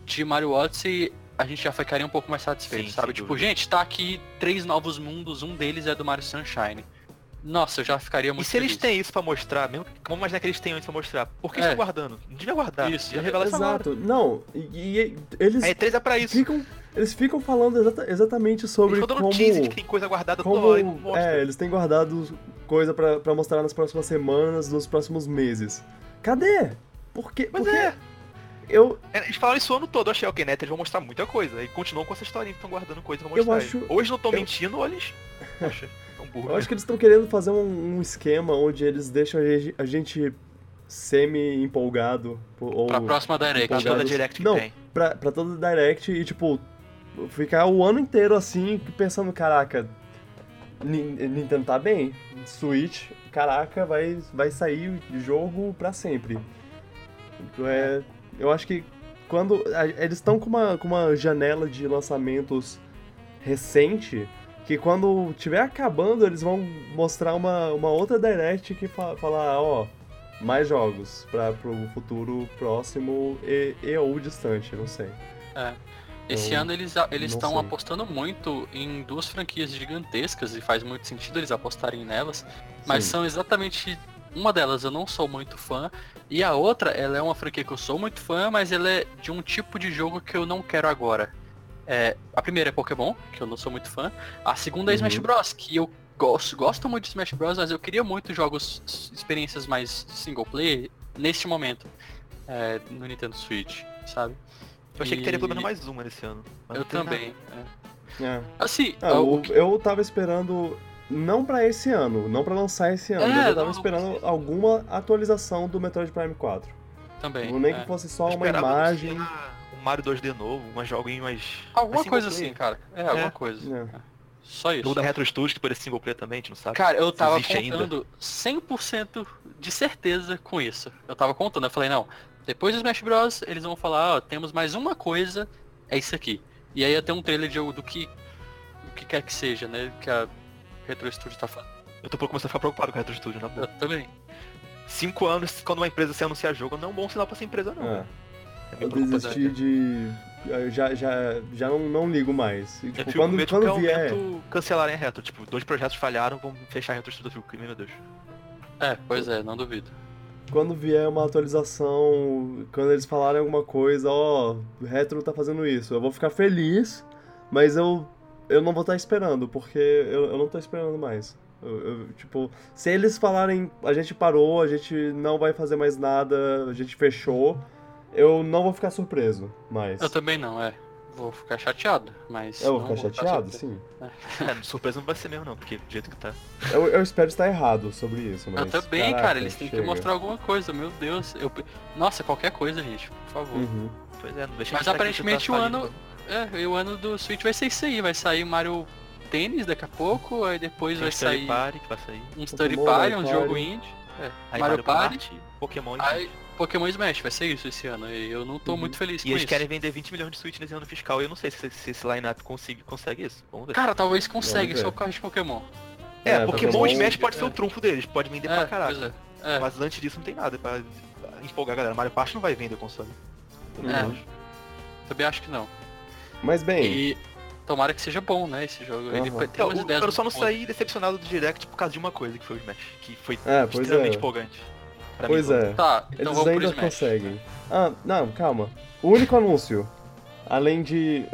de Mario Odyssey, a gente já ficaria um pouco mais satisfeito, Sim, sabe? Tipo, dúvida. gente, tá aqui três novos mundos, um deles é do Mario Sunshine. Nossa, eu já ficaria E muito se eles feliz. têm isso pra mostrar, mesmo que, vamos imaginar que eles tenham isso pra mostrar, por que É. estão guardando? Não devia guardar. Isso, já revela. Exato. Não, e, e eles A E3 é pra isso. ficam. Eles ficam falando exata- exatamente Eles sobre dando como. de que tem coisa guardada toda Como, mostra. é, eles têm guardado coisa pra, pra mostrar nas próximas semanas, nos próximos meses. Cadê? Por quê? Mas Porque é. eu, É, Eles falaram isso o ano todo, eu achei, ok, né? Eles vão mostrar muita coisa. E continuam com essa historinha que estão guardando coisa pra Eu mostrar. acho- Ou eles não estão eu- mentindo, ou eles. [laughs] Poxa, tão burro. eu acho que eles estão querendo fazer um, um esquema onde eles deixam a gente, a gente semi-empolgado. Ou Pra próxima Direct. Pra toda Direct que Não, tem. pra, pra todo Direct e, tipo, ficar o ano inteiro assim, pensando, caraca, Ni- Nintendo tá bem, Switch, caraca, vai, vai sair jogo pra sempre. É, eu acho que quando. a- Eles estão com uma, com uma janela de lançamentos recente. Que quando tiver acabando, eles vão mostrar uma, uma outra Direct que fa falar, ó, mais jogos para pro futuro próximo e, e ou distante, não sei. É. Esse ano eles eles estão apostando muito em duas franquias gigantescas e faz muito sentido eles apostarem nelas, mas Sim. são exatamente uma delas eu não sou muito fã e a outra ela é uma franquia que eu sou muito fã, mas ela é de um tipo de jogo que eu não quero agora. É, a primeira é Pokémon, que eu não sou muito fã. A segunda é Uhum. Smash Bros, que eu gosto, gosto muito de Smash Bros, mas eu queria muito jogos, experiências mais single player neste momento é, no Nintendo Switch, sabe? Eu achei que teria pelo E- menos mais uma nesse ano. mas Eu não também. é. É. Assim, Ah, o o- que- eu tava esperando. Não pra esse ano, não pra lançar esse ano, É, mas eu não, tava não esperando precisa. alguma atualização do Metroid Prime 4. também. Não nem é. que fosse só Eu uma imagem. Um Mario 2D novo, um joguinho mais. Alguma mais coisa assim, cara. É, alguma coisa. É. Só isso. Jogo da Retro Studios, que poderia ser single player também, a gente não sabe. Cara, eu tava existe ainda. contando 100% de certeza com isso. Eu tava contando, eu falei, não, depois do Smash Bros, eles vão falar, ó, temos mais uma coisa, é isso aqui. E aí ia ter um trailer de jogo do que, o que quer que seja, né, que a Retro Studio tá falando. Eu tô começando a ficar preocupado com a Retro Studios, na Eu boa. também. Cinco anos, quando uma empresa se anunciar jogo, não é um bom sinal pra essa empresa, não. É. É Eu desisti de. eu Já, já, já não, não ligo mais. E, Eu tipo, quando, medo quando vier. momento cancelarem a Retro. Tipo, dois projetos falharam, vão fechar a Retro. Eu fico, meu Deus. É, pois é, não duvido. Quando vier uma atualização, quando eles falarem alguma coisa, ó, o Retro tá fazendo isso, eu vou ficar feliz, mas eu, eu não vou estar esperando, porque eu, eu não tô esperando mais. Eu- eu, tipo, se eles falarem, a gente parou, a gente não vai fazer mais nada, a gente fechou, eu não vou ficar surpreso mais. Eu também não, é. Vou ficar chateado, mas. Eu vou ficar chateado, surpreso. sim. É, surpresa não vai ser mesmo não, porque do jeito que tá. Eu, eu espero estar errado sobre isso, mas... Eu também, caraca, cara, eles têm chega. que mostrar alguma coisa, meu Deus. Eu... Nossa, qualquer coisa, gente, por favor. Uhum. Pois é, não deixa Mas tá aparentemente o falido. ano. É, o ano do Switch vai ser isso aí, vai sair Mario Tênis daqui a pouco, aí depois Tem vai sair Party que vai sair. um Study Pokémon, Party, um Mario jogo indie. É, Aí Mario Party, Party, Pokémon e aí Pokémon Smash, vai ser isso esse ano. E eu não tô Uhum. muito feliz E com eles isso. querem vender 20 milhões de Switch nesse ano fiscal e eu não sei se, se esse line-up consegue, consegue isso. Vamos ver. Cara, talvez consiga, Vamos só por causa de Pokémon. é, é, Pokémon Pokémon- e Smash pode ser é. o trunfo deles, pode vender É, pra caraca. pois é. É, Mas antes disso não tem nada pra empolgar a galera. Mario Party não vai vender o console. Também É. não acho. também acho que não. Mas bem, E tomara que seja bom, né, esse jogo. Ele Aham. tem Então, umas o- ideias eu só não saí decepcionado do Direct por causa de uma coisa, que foi o Smash. Que foi É, extremamente é. empolgante. Pra pois mim, é. Tá, então Eles ainda conseguem. Ah, não, calma. O único anúncio, além de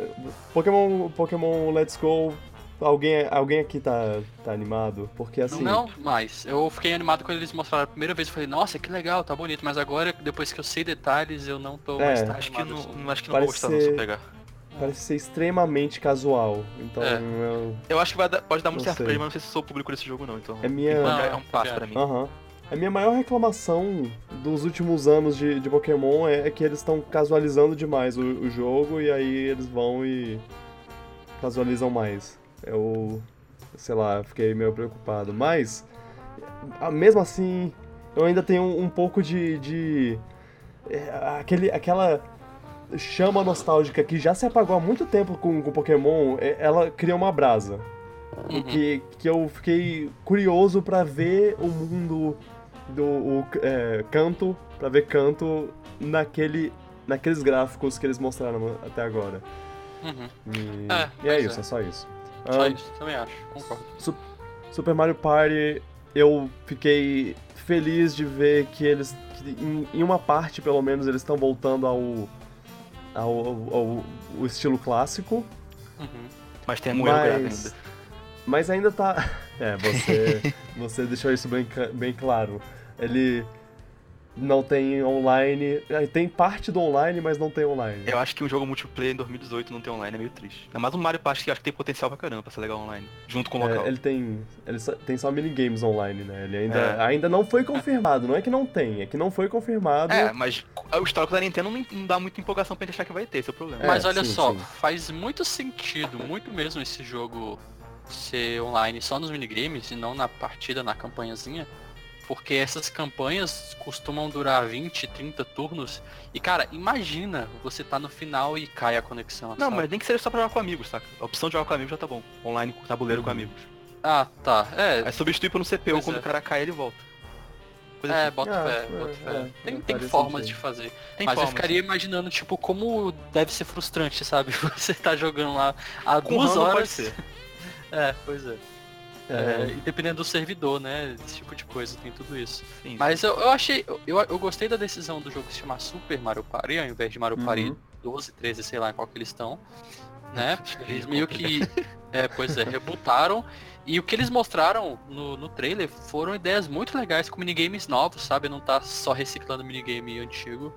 Pokémon, Pokémon Let's Go, alguém, alguém aqui tá, tá animado? Porque assim, Não, mas eu fiquei animado quando eles mostraram a primeira vez. Eu falei, nossa, que legal, tá bonito. Mas agora, depois que eu sei detalhes, eu não tô É. mais tão Acho que animado não, assim. não- acho que não vou Parece gostar não, se eu ser- pegar. parece ser extremamente casual. Então, É. eu- Eu acho que vai dar- pode dar muito Não certo pra ele, mas não sei se sou o público desse jogo não, então. É minha- Não, é um passo é. pra mim. aham. A minha maior reclamação dos últimos anos de, de Pokémon é, é que eles estão casualizando demais o, o jogo e aí eles vão e casualizam mais. Eu, sei lá, fiquei meio preocupado. Mas, mesmo assim, eu ainda tenho um, um pouco de. de é, aquele, aquela chama nostálgica que já se apagou há muito tempo com, com Pokémon, é, ela cria uma brasa. Uhum. Que, que eu fiquei curioso pra ver o mundo do o, é, canto, pra ver canto naquele, naqueles gráficos que eles mostraram até agora. Uhum. E É, e é isso, é. é só isso. Só Ah, isso, também acho, concordo. Super Mario Party, eu fiquei feliz de ver que eles, que em, em uma parte pelo menos, eles estão voltando ao, ao, ao, ao- ao estilo clássico, Uhum. Mas tem um grave mas, ainda. Mas ainda tá. [laughs] É, você, [laughs] você deixou isso bem, bem claro. Ele não tem online. é, Tem parte do online, mas não tem online. Eu acho que um jogo multiplayer em 2018 não tem online é meio triste. Ainda mais um Mario Party que acho que tem potencial pra caramba pra ser legal online. Junto com o local. É, ele tem. Ele só- tem só minigames online, né? Ele ainda, É. ainda não foi confirmado. Não é que não tem, é que não foi confirmado. É, mas o histórico da Nintendo não, não dá muita empolgação pra gente achar que vai ter, esse é o problema. É, Mas olha sim, só, sim. faz muito sentido, muito mesmo esse jogo ser online só nos minigames e não na partida, na campanhazinha. Porque essas campanhas costumam durar 20, 30 turnos. E cara, imagina você tá no final e cai a conexão. Não, sabe? mas nem que seja só pra jogar com amigos, saca? A opção de jogar com amigos já tá bom. Online com tabuleiro com Uhum. amigos. Ah, tá. É, Aí substitui por um CPU, Pois quando é. o cara cai ele volta. Coisa é, assim. bota Ah, fé, é, bota é, fé. Tem, é, tem faria formas sentido. de fazer. Tem mas eu forma, ficaria assim. imaginando, tipo, como deve ser frustrante, sabe? [laughs] Você tá jogando lá há Com duas RAM não pode horas. ser. É, pois é. É, É, e dependendo do servidor, né? Esse tipo de coisa, tem tudo isso. Sim. Mas eu, eu achei. Eu, eu gostei da decisão do jogo se chamar Super Mario Party, ao invés de Mario Party Uhum. 12, 13, sei lá qual que eles estão. Né? [laughs] Eles meio que. É, pois é, rebutaram. E o que eles mostraram no, no trailer foram ideias muito legais com minigames novos, sabe? Não tá só reciclando minigame antigo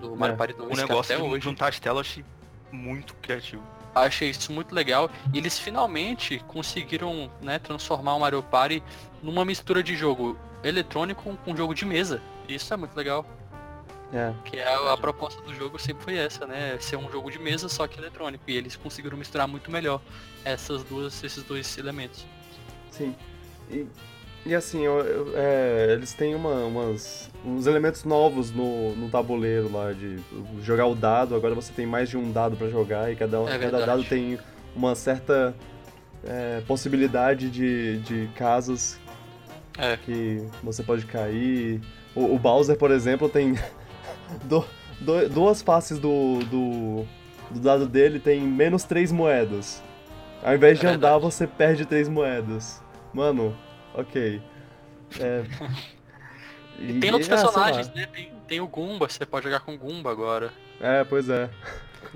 do Mario É. Party 2, o negócio até de hoje. juntar as telas eu achei muito criativo. Achei isso muito legal. E eles finalmente conseguiram né, transformar o Mario Party numa mistura de jogo eletrônico com jogo de mesa. Isso é muito legal. é. Que é a, a proposta do jogo sempre foi essa, né? Ser um jogo de mesa, só que eletrônico. E eles conseguiram misturar muito melhor essas duas, esses dois elementos. Sim. E, e assim, eu- eu- é, eles têm uma, umas, uns elementos novos no, no tabuleiro lá de jogar o dado. Agora você tem mais de um dado pra jogar e cada, É cada dado tem uma certa é, possibilidade de, de casas É. que você pode cair. O, o Bowser, por exemplo, tem [laughs] do- do- duas faces do, do, do dado dele tem menos três moedas. Ao invés de É andar, você perde três moedas. Mano, ok. É, [laughs] E tem outros ah, sei lá. personagens, né? Tem, tem o Goomba, você pode jogar com o Goomba agora. É, pois é.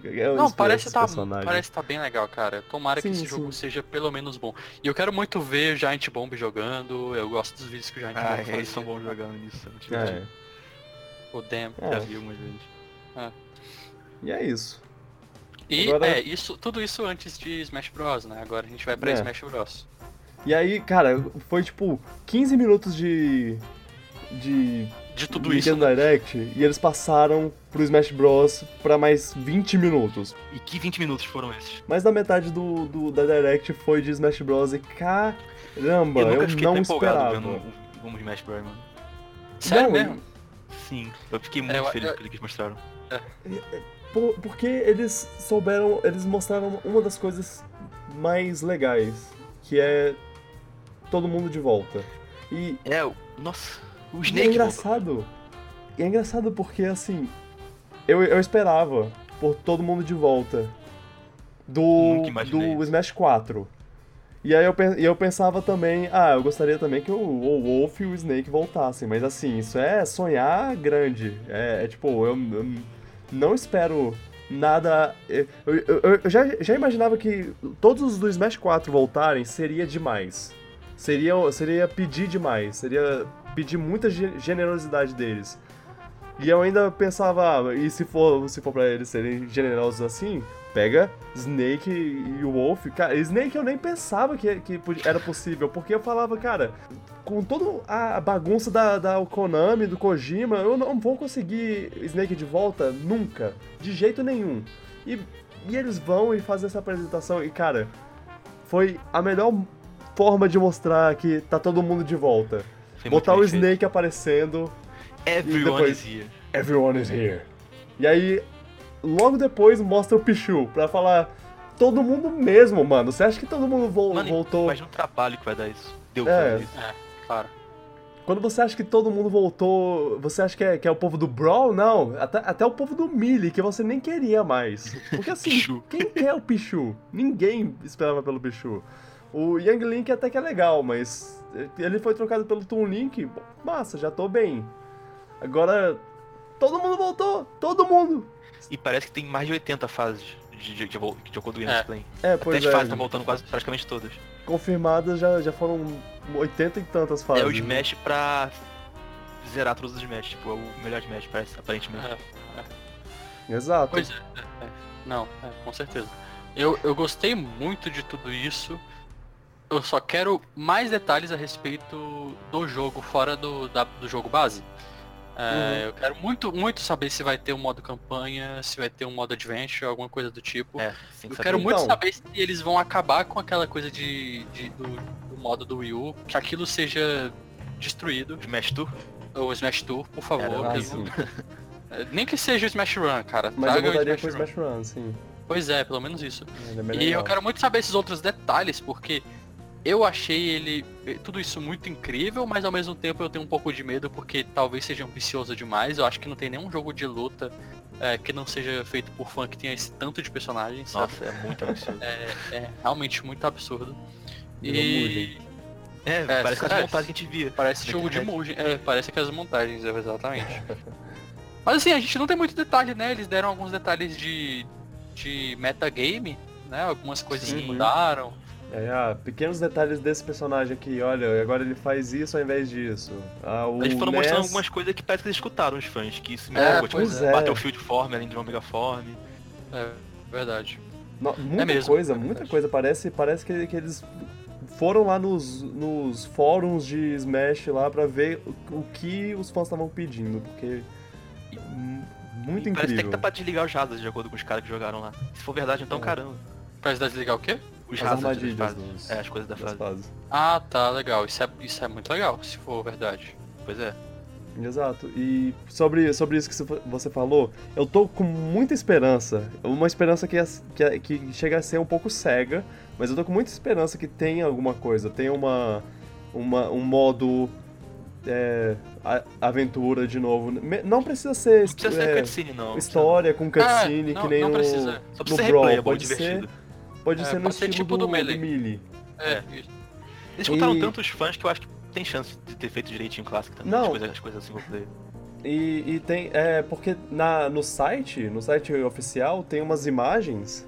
Eu Não, espero parece tá, personagens. parece tá bem legal, cara. Tomara Sim, que esse sim. jogo seja pelo menos bom. E eu quero muito ver o Giant Bomb jogando. Eu gosto dos vídeos que o Giant Ah, Bomb eles são bons jogando nisso. eu tive- É, O Damn. é. Já vi algumas vezes. E é isso. E Agora- é, isso, tudo isso antes de Smash Bros, né? Agora a gente vai pra É. Smash Bros. E aí, cara, foi tipo 15 minutos de. de. De tudo isso, Nintendo né? Direct e eles passaram pro Smash Bros. pra mais 20 minutos. E que 20 minutos foram esses? Mais da metade do, do- da Direct foi de Smash Bros. E caramba, eu eu, não esperava. vendo o- Smash Bros, mano. Sério Não, mesmo? Sim, eu fiquei muito eu- feliz eu- com o que eles mostraram. Por- porque eles souberam, eles mostraram uma das coisas mais legais, que é todo mundo de volta. E É, o- nossa, o E é Snake voltou. engraçado. E é engraçado porque, assim, eu, eu esperava por todo mundo de volta do, do. Smash 4. E aí eu, e eu pensava também, ah, eu gostaria também que o, o Wolf e o Snake voltassem, mas assim, isso é sonhar grande. É, é tipo, eu, eu não espero nada. Eu, eu- eu- eu já, já imaginava que todos os do Smash 4 voltarem seria demais. Seria, seria pedir demais, seria pedir muita ge- generosidade deles. E eu ainda pensava, ah, e se for, se for pra eles serem generosos assim, pega Snake e o Wolf. Cara, Snake eu nem pensava que, que era possível, porque eu falava, cara, com toda a bagunça da, da Konami, do Kojima, eu não vou conseguir Snake de volta nunca, de jeito nenhum. E, e eles vão e fazem essa apresentação, e cara, foi a melhor forma de mostrar que tá todo mundo de volta. Foi Botar o bem feito. Snake aparecendo, Everyone depois- is here. Everyone is here. E aí, logo depois mostra o Pichu pra falar todo mundo mesmo, mano. Você acha que todo mundo vol- Mano, voltou? imagina o trabalho que vai dar isso. Deu É. isso. Claro. Quando você acha que todo mundo voltou, você acha que é, que é o povo do Brawl? Não, até, até o povo do Melee, que você nem queria mais. Porque assim, quem quer o Pichu? Ninguém esperava pelo Pichu. O Young Link até que é legal, mas ele foi trocado pelo Toon Link, massa, já tô bem. Agora, todo mundo voltou, todo mundo. E parece que tem mais de 80 fases de, de, de, de acordo com o gameplay. É, Até pois as é, fases estão voltando quase praticamente todas. confirmadas já, já foram 80 e tantas fases. É o Smash pra zerar todos os Smash, tipo, é o melhor Smash, parece, aparentemente. É. Exato. Pois é, é, é. Não, é, com certeza. Eu, eu gostei muito de tudo isso. Eu só quero mais detalhes a respeito do jogo fora do, da- do jogo base. É, Eu quero muito, muito saber se vai ter um modo campanha, se vai ter um modo adventure, alguma coisa do tipo. É, Eu quero muito Então. saber se eles vão acabar com aquela coisa de, de- do, do modo do Wii U, que aquilo seja destruído. Smash Tour? O Smash Tour, por favor. Não- [laughs] É, Nem que seja o Smash Run, cara. Mas eu traga o voltaria pro Smash Run. Smash Run, sim. Pois é, pelo menos isso. É E eu legal. quero muito saber esses outros detalhes, porque eu achei ele eh, tudo isso muito incrível, mas ao mesmo tempo eu tenho um pouco de medo porque talvez seja ambicioso demais. Eu acho que não tem nenhum jogo de luta eh, que não seja feito por fã que tenha esse tanto de personagens, sabe? Nossa, é muito absurdo. É, é realmente muito absurdo. E Mugen. É, parece que é, as montagens que a gente via. parece jogo de. Mugen. É, parece aquelas montagens, é, exatamente. [laughs] Mas assim, a gente não tem muito detalhe, né? Eles deram alguns detalhes de, de metagame, né? Algumas coisas Sim. que mudaram. É, ah, pequenos detalhes desse personagem aqui, olha, agora ele faz isso ao invés disso. Ah, o Eles foram Ness... mostrando algumas coisas que parece que eles escutaram os fãs, que isso me É, lembrou, tipo, é. Battlefield Form, além de Omega Form. É verdade. No- muita mesmo, coisa, é muita coisa. Parece, parece que, que eles foram lá nos, nos fóruns de Smash lá pra ver o, o que os fãs estavam pedindo, porque... Muito E Parece até incrível. que tá pra desligar os hazards, de acordo com os caras que jogaram lá. Se for verdade, então É. caramba. Pra desligar o quê? Os As hazards das armadilhas fases. dos- É, as coisas da das fase. fases. Ah, tá, legal. Isso é, isso é muito legal, se for verdade. Pois é. Exato. E sobre, sobre isso que você fa- você falou, eu tô com muita esperança. Uma esperança que, é- que, é- que chega a ser um pouco cega, mas eu tô com muita esperança que tenha alguma coisa. Tenha uma, uma, um modo é, a- aventura de novo. Me- Não precisa ser, Não precisa ser é, cutscene, não. história com cutscene É, não- que nem não no, precisa. Só no precisa ser Brawl. replayable, Pode ser, divertido. Pode É, ser no pode ser estilo tipo do, do Melee. do Melee. É, É. isso. Eles escutaram E- tantos fãs que eu acho que tem chance de ter feito direitinho clássico também. Não. As coisas, as coisas single player. E, e tem. É, porque na, no site, no site oficial, tem umas imagens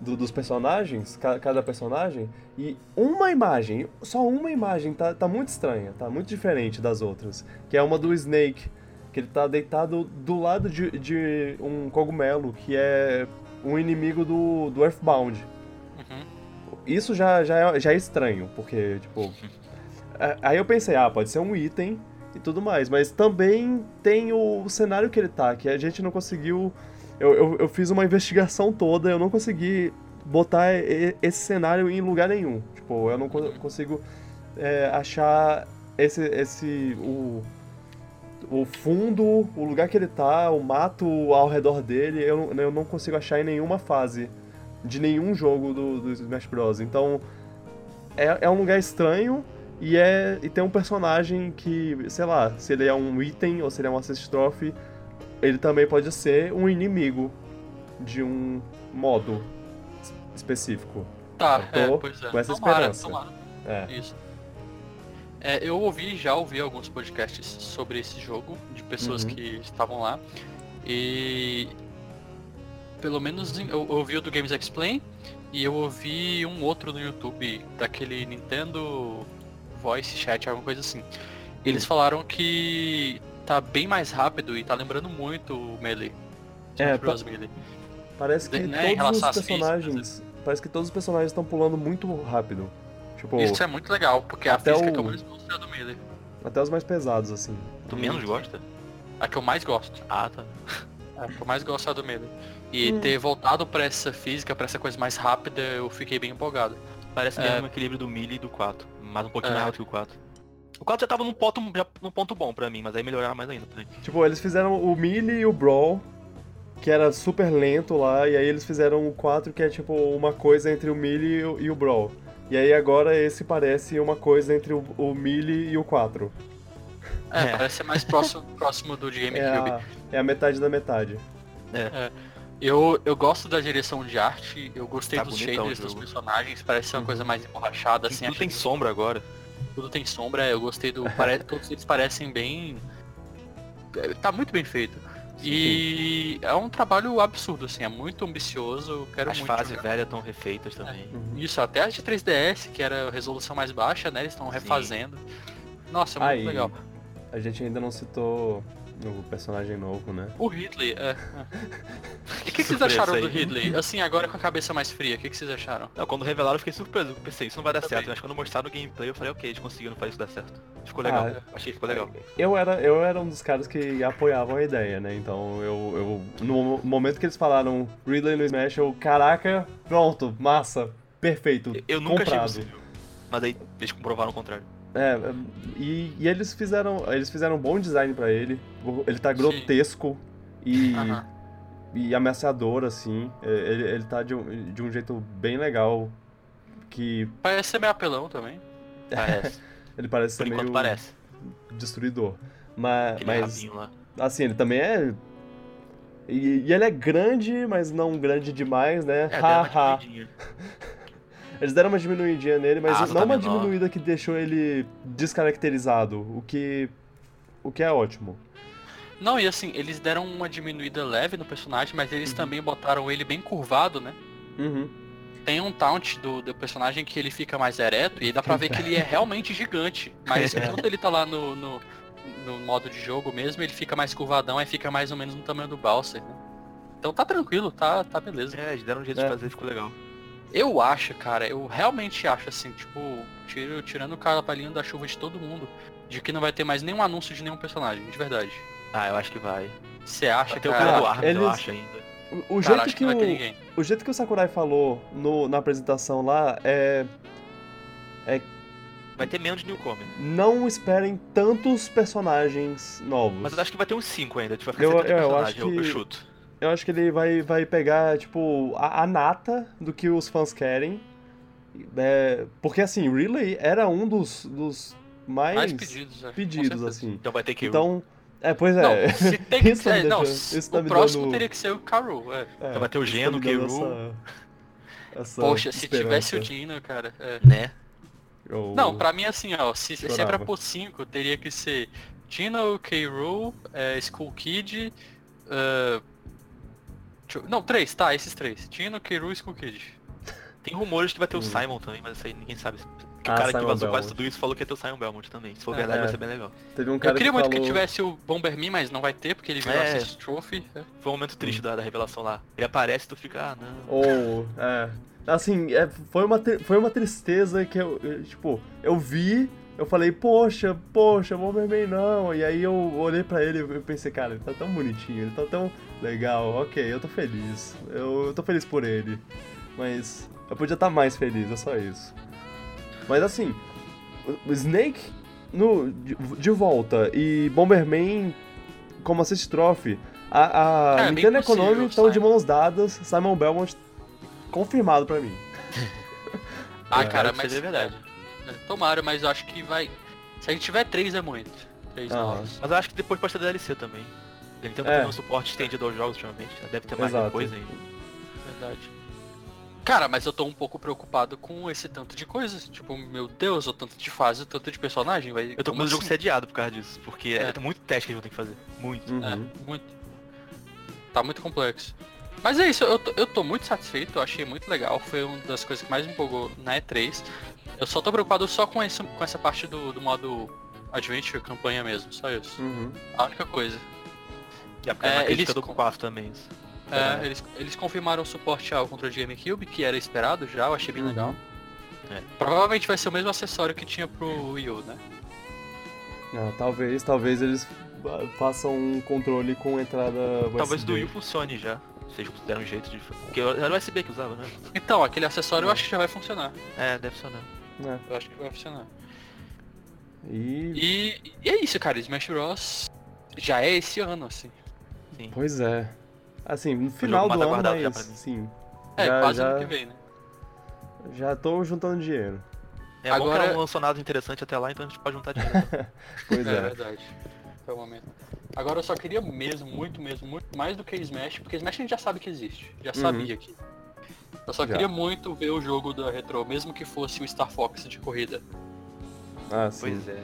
do- dos personagens, ca- cada personagem, e uma imagem, só uma imagem, tá, tá muito estranha, tá muito diferente das outras. Que é uma do Snake, que ele tá deitado do lado de, de um cogumelo, que é um inimigo do, do Earthbound. Isso já, já, é, já é estranho, porque, tipo. a- Aí eu pensei, ah, pode ser um item e tudo mais, mas também tem o cenário que ele tá, que a gente não conseguiu. Eu, eu, eu fiz uma investigação toda, eu não consegui botar esse cenário em lugar nenhum. Tipo, eu não co- consigo é, achar esse. esse o, o fundo, o lugar que ele tá, o mato ao redor dele, eu, eu não consigo achar em nenhuma fase de nenhum jogo do, do Smash Bros. Então, é, é um lugar estranho e, é, e tem um personagem que, sei lá, se ele é um item ou se ele é um assist trophy, ele também pode ser um inimigo de um modo es- específico. Tá, é, pois é. com essa tomara, esperança. tomara. É. Isso. É, eu ouvi, já ouvi alguns podcasts sobre esse jogo, de pessoas Uhum. que estavam lá. E pelo menos eu ouvi o do Games Explain e eu ouvi um outro no YouTube, daquele Nintendo Voice Chat, alguma coisa assim. Eles Hum. falaram que tá bem mais rápido e tá lembrando muito o Melee. É, Bros. Melee. Parece que Né, em todos relação os às físicas, personagens. Parece que todos os personagens estão pulando muito rápido. Tipo, Isso é muito legal, porque a até física que eu o- mais gosto é a do Melee. até os mais pesados, assim. Tu menos gosta? A que eu mais gosto. Ah, tá. [laughs] O que eu mais gosto é a do Melee. E Hum. ter voltado pra essa física, pra essa coisa mais rápida, eu fiquei bem empolgado. Parece É. mesmo o equilíbrio do Melee e do 4. Mas um pouquinho É. mais alto que o 4. O 4 já tava num ponto, já, num ponto bom pra mim, mas aí melhoraram mais ainda. pra mim. Tipo, eles fizeram o Melee e o Brawl, que era super lento lá, e aí eles fizeram o 4, que é tipo uma coisa entre o Melee e o, e o Brawl. E aí agora esse parece uma coisa entre o, o Melee e o 4. É, É. parece ser mais próximo, [laughs] próximo do de É GameCube. a, é a metade da metade. Eu, eu gosto da direção de arte, eu gostei Tá dos shaders dos personagens, parece ser uma coisa mais emborrachada, assim, Tudo tem que sombra agora. tudo tem sombra, eu gostei do. pare- [laughs] todos eles parecem bem. é, Tá muito bem feito. E é um trabalho absurdo, assim, é muito ambicioso, quero As muito. fases jogar. velhas estão refeitas também. Uhum. Isso, até as de 3DS, que era a resolução mais baixa, né? Eles estão refazendo. Nossa, é muito Aí, legal. a gente ainda não citou o personagem novo, né? O Ridley, é. E [laughs] o que, que vocês acharam do aí. Ridley? Assim, agora com a cabeça mais fria, o que, que vocês acharam? Não, quando revelaram eu fiquei surpreso. Eu pensei, isso não vai dar Também. certo. Mas quando mostraram no gameplay eu falei, ok, eles conseguiram fazer isso dar certo. Ficou legal. Ah, Achei que ficou legal. Eu era, eu era um dos caras que apoiavam a ideia, né? Então eu, eu. No momento que eles falaram Ridley no Smash, eu, caraca, pronto, massa, perfeito. Eu nunca comprado. achei possível. Mas aí eles comprovaram o contrário. É, e, e eles fizeram. Eles fizeram um bom design pra ele. Ele tá grotesco e, Aham. e ameaçador, assim. É, Ele, ele tá de um, de um jeito bem legal. Que Parece ser meio apelão também. Parece. [laughs] ele parece Por ser meio parece. destruidor. Mas, Aquele mas assim, ele também é. E, e ele é grande, mas não grande demais, né? É, Haha. diminuidinha. [laughs] Eles deram uma diminuidinha nele, mas Ah, não tá uma menor. diminuída que deixou ele descaracterizado, o que o que é ótimo. Não, e assim, eles deram uma diminuída leve no personagem, mas eles Uhum. também botaram ele bem curvado, né? Uhum. Tem um taunt do, do personagem que ele fica mais ereto e dá pra ver que ele é [laughs] realmente gigante. Mas É. quando ele tá lá no, no, no modo de jogo mesmo, ele fica mais curvadão, aí fica mais ou menos no tamanho do Bowser, né? Então tá tranquilo, tá, tá beleza. É, eles deram um jeito É. de fazer, ficou legal. Eu acho, cara, eu realmente acho assim, tipo, tiro, tirando o cavalinho da chuva de todo mundo, de que não vai ter mais nenhum anúncio de nenhum personagem, de verdade. Ah, eu acho que vai. Você acha, o cara? do Arms, eles- eu acho ainda. O, o Cara, jeito acho que que não vai ter o, ninguém. o jeito que o Sakurai falou no, na apresentação lá é Vai ter menos de Newcomer. não esperem tantos personagens novos. Mas eu acho que vai ter uns 5 ainda. Tipo, vai Eu- ficar 70 eu- eu personagens, acho eu, eu que- chuto. Eu acho que ele vai, vai pegar, tipo, a, a nata do que os fãs querem. É, porque, assim, Relay era um dos, dos mais, Mais pedidos, é, com pedidos, assim. Então vai ter que Então, é, pois é. Não, [laughs] se tem que tá ser. Não, se- isso tá o próximo dando- teria que ser o Karu, é. é, Então vai ter o tá Geno, dando Keiru. essa- essa Poxa, se esperança. tivesse o Dino, cara. é. Né? Eu- Não, pra mim assim, ó, se, se é pra pôr 5, teria que ser Tino, K. é, Skull Kid. eu- Não, três, tá, esses três. Tino, K. e Skull Kid. Tem rumores que vai ter o Hum. Simon também, mas isso aí ninguém sabe. Porque Ah, o cara que Simon vazou quase Belmont. tudo isso falou que ia ter o Simon Belmont também. Se for É. verdade, É. vai ser bem legal. Teve um cara Eu queria que muito falou... que tivesse o Bomberman, mas não vai ter, porque ele virou É. Assist Trophy. é. Foi um momento triste da, da revelação lá. Ele aparece e tu fica, ah, não. Ou, é. Assim, é, foi, uma, foi uma tristeza que eu, eu, tipo, eu vi, eu falei, poxa, poxa, Bomberman não. E aí eu olhei pra ele e pensei, cara, ele tá tão bonitinho, ele tá tão legal, ok, eu tô feliz. Eu, eu tô feliz por ele. Mas eu podia estar mais feliz, é só isso. Mas assim, o- Snake no, de, de volta e Bomberman como assist trophy. A, a É, bem Nintendo e Konami estão de mãos dadas, Simon Belmont confirmado pra mim. [laughs] Ah, É, cara, isso mas. é verdade. é, tomara, mas eu acho que vai. Se a gente tiver três é muito. Três novos. Mas eu acho que depois pode ter DLC também. Ele tem É. um suporte estendido aos jogos ultimamente. Deve ter mais Exato. coisa ainda. Verdade. Cara, mas eu tô um pouco preocupado com esse tanto de coisas. Tipo, meu Deus, o tanto de fase, o tanto de personagem. Vai... Eu tô com do jogo assim? sediado por causa disso. Porque é, É. muito teste que eles vão ter que fazer. Muito. Uhum. É, muito. Tá muito complexo. Mas é isso, eu tô, eu tô muito satisfeito, eu achei muito legal. Foi uma das coisas que mais me empolgou na E3. Eu só tô preocupado só com, esse, com essa parte do, do modo Adventure, campanha mesmo, só isso. Uhum. A única coisa. E a É, é, eles do com- 4 também. isso. É, eles, eles confirmaram o suporte ao controle de GameCube, que era esperado já, eu achei bem Uhum. legal. É. Provavelmente vai ser o mesmo acessório que tinha pro Wii U, né? Ah, talvez, talvez eles façam um controle com entrada USB. Talvez do Wii U funcione já. Vocês deram um jeito de. Porque era o USB que usava, né? Então, aquele acessório eu acho que já vai funcionar. É, deve funcionar. É. Eu acho que vai funcionar. E... E, e é isso, cara. Smash Bros. já é esse ano, assim. Sim. Pois é. Assim, no final do ano, mas sim. É, já, quase já, ano que vem, né? já tô juntando dinheiro. É bom que Agora- não lançou nada interessante até lá, então a gente pode juntar dinheiro. [laughs] Pois é, é. verdade. Foi o momento. Agora eu só queria mesmo, muito mesmo, muito mais do que Smash, porque Smash a gente já sabe que existe. Já Uhum. sabia que. Eu só Já. queria muito ver o jogo da Retro, mesmo que fosse o Star Fox de corrida. Ah, sim. pois é.